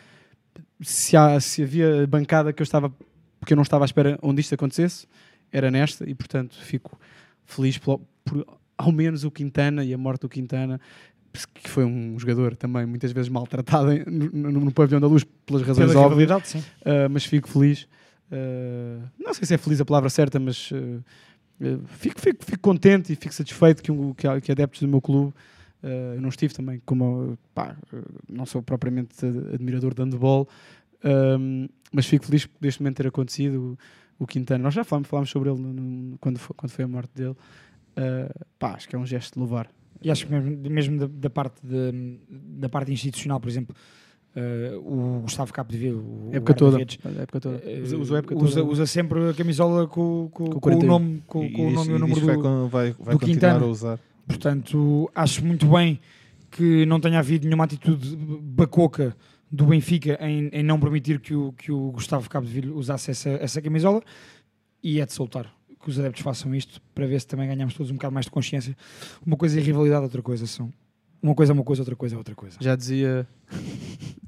se, há- se havia bancada que eu estava porque eu não estava à espera onde isto acontecesse, era nesta e portanto fico feliz por, por ao menos o Quintana e a morte do Quintana que foi um jogador também muitas vezes maltratado no, no, no pavilhão da luz pelas razões Pela óbvias, sim. Uh, mas fico feliz. Uh, não sei se é feliz a palavra certa, mas uh, fico, fico, fico contente e fico satisfeito que, um, que, que adeptos do meu clube. eu não estive também, como pá, não sou propriamente admirador de handball, mas fico feliz por deste momento ter acontecido o, o Quintana. Nós já falámos, falámos sobre ele no- quando, foi, quando foi a morte dele. Uh, pá, acho que é um gesto de louvar. E acho que mesmo, mesmo da, da parte de- da parte institucional, por exemplo, eh, o Gustavo Capdeville, o época toda. guarda-redes, A época toda. Usa, época usa, toda. usa sempre a camisola com, com, Com com o 41. nome, com, E com o nome e e o número vai, do, vai, vai do continuar Quintana. a usar. Portanto, acho muito bem que não tenha havido nenhuma atitude bacoca do Benfica em, em não permitir que o, que o Gustavo Capdeville usasse essa, essa camisola e é de soltar que os adeptos façam isto para ver se também ganhamos todos um bocado mais de consciência. Uma coisa é rivalidade, outra coisa são. Uma coisa é uma coisa, outra coisa é outra coisa. Já dizia.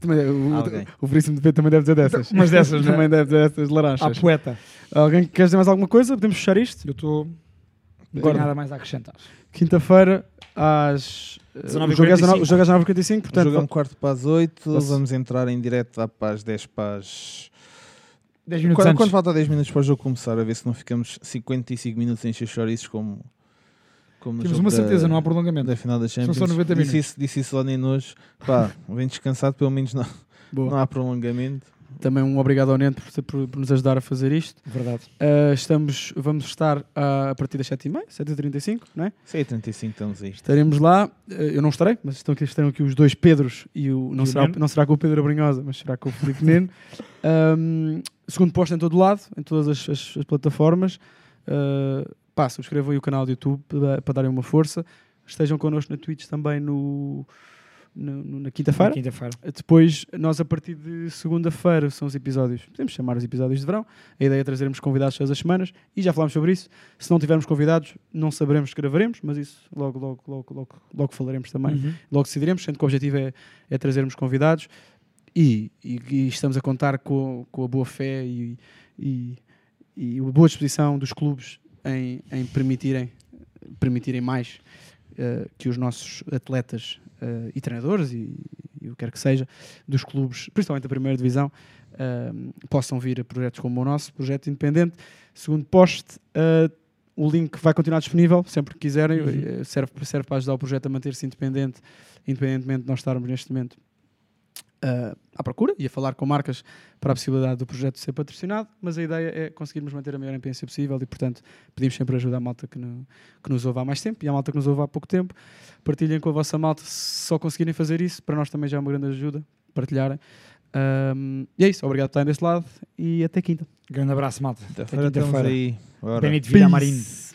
Também, o, Alguém. o Veríssimo de Pedro também deve dizer dessas. Mas dessas, é? também deve dizer dessas À laranjas. poeta. Alguém que quer dizer mais alguma coisa? Podemos fechar isto? Eu estou. Não Agora. tenho nada mais a acrescentar. Quinta-feira, às. eh, 19h45. O jogo é 19 o jogo é 19h45, portanto. Jogamos quarto para as 8, Posso- vamos entrar em direto lá para as 10 para as... 10 minutos Quando, antes. quando falta 10 minutos para o jogo começar, a ver se não ficamos 55 minutos em chouriços como, como Temos uma da- certeza, não há prolongamento. da final da Champions. só 90 disse, minutos. isso, disse isso lá nem hoje. Pá, vem descansado, pelo menos não, Boa. não há prolongamento. Também um obrigado ao Nento por, por- por nos ajudar a fazer isto. Verdade. Uh, estamos, vamos estar ah, a partir das 7h30, 7h35, não é? 6h35 estamos aí. Estaremos lá. Uh, eu não estarei, mas estão aqui, estarão aqui os dois Pedros e o. Não, E o será, Neno. não será com o Pedro Abrinhosa, mas será com o Filipe Neno. Um, segundo posto em todo lado, em todas as, as- as plataformas. Uh, pá, subscrevam aí o canal do YouTube para, para darem uma força. Estejam connosco na Twitch também no, no- na quinta-feira. Quinta-feira. Depois, nós a partir de segunda-feira são os episódios, podemos chamar os episódios de verão. A ideia é trazermos convidados todas as semanas e já falámos sobre isso. Se não tivermos convidados, não saberemos que gravaremos, mas isso logo, logo, logo, logo, logo falaremos também. Uhum. Logo decidiremos, sendo que o objetivo é, é trazermos convidados e, e- e estamos a contar com, com a boa fé e, e, e a boa disposição dos clubes em, em permitirem, permitirem mais eh, que os nossos atletas eh, e treinadores e, o que quer que seja dos clubes, principalmente da primeira divisão, eh, possam vir a projetos como o nosso, projeto independente. Segundo poste, o link vai continuar disponível sempre que quiserem, Uhum. serve, serve para ajudar o projeto a manter-se independente, independentemente de nós estarmos neste momento eh, à procura e a falar com marcas para a possibilidade do projeto ser patrocinado, mas a ideia é conseguirmos manter a maior imprensa possível e, portanto, pedimos sempre ajuda à malta que, no- que nos ouve há mais tempo e à malta que nos ouve há pouco tempo. Partilhem com a vossa malta se só conseguirem fazer isso, para nós também já é uma grande ajuda partilharem. Ahm, e é isso, obrigado por estarem desse lado e até quinta. Grande abraço, malta. Quinta-feira estamos aí. Bora. Benito Villamarim. Peace.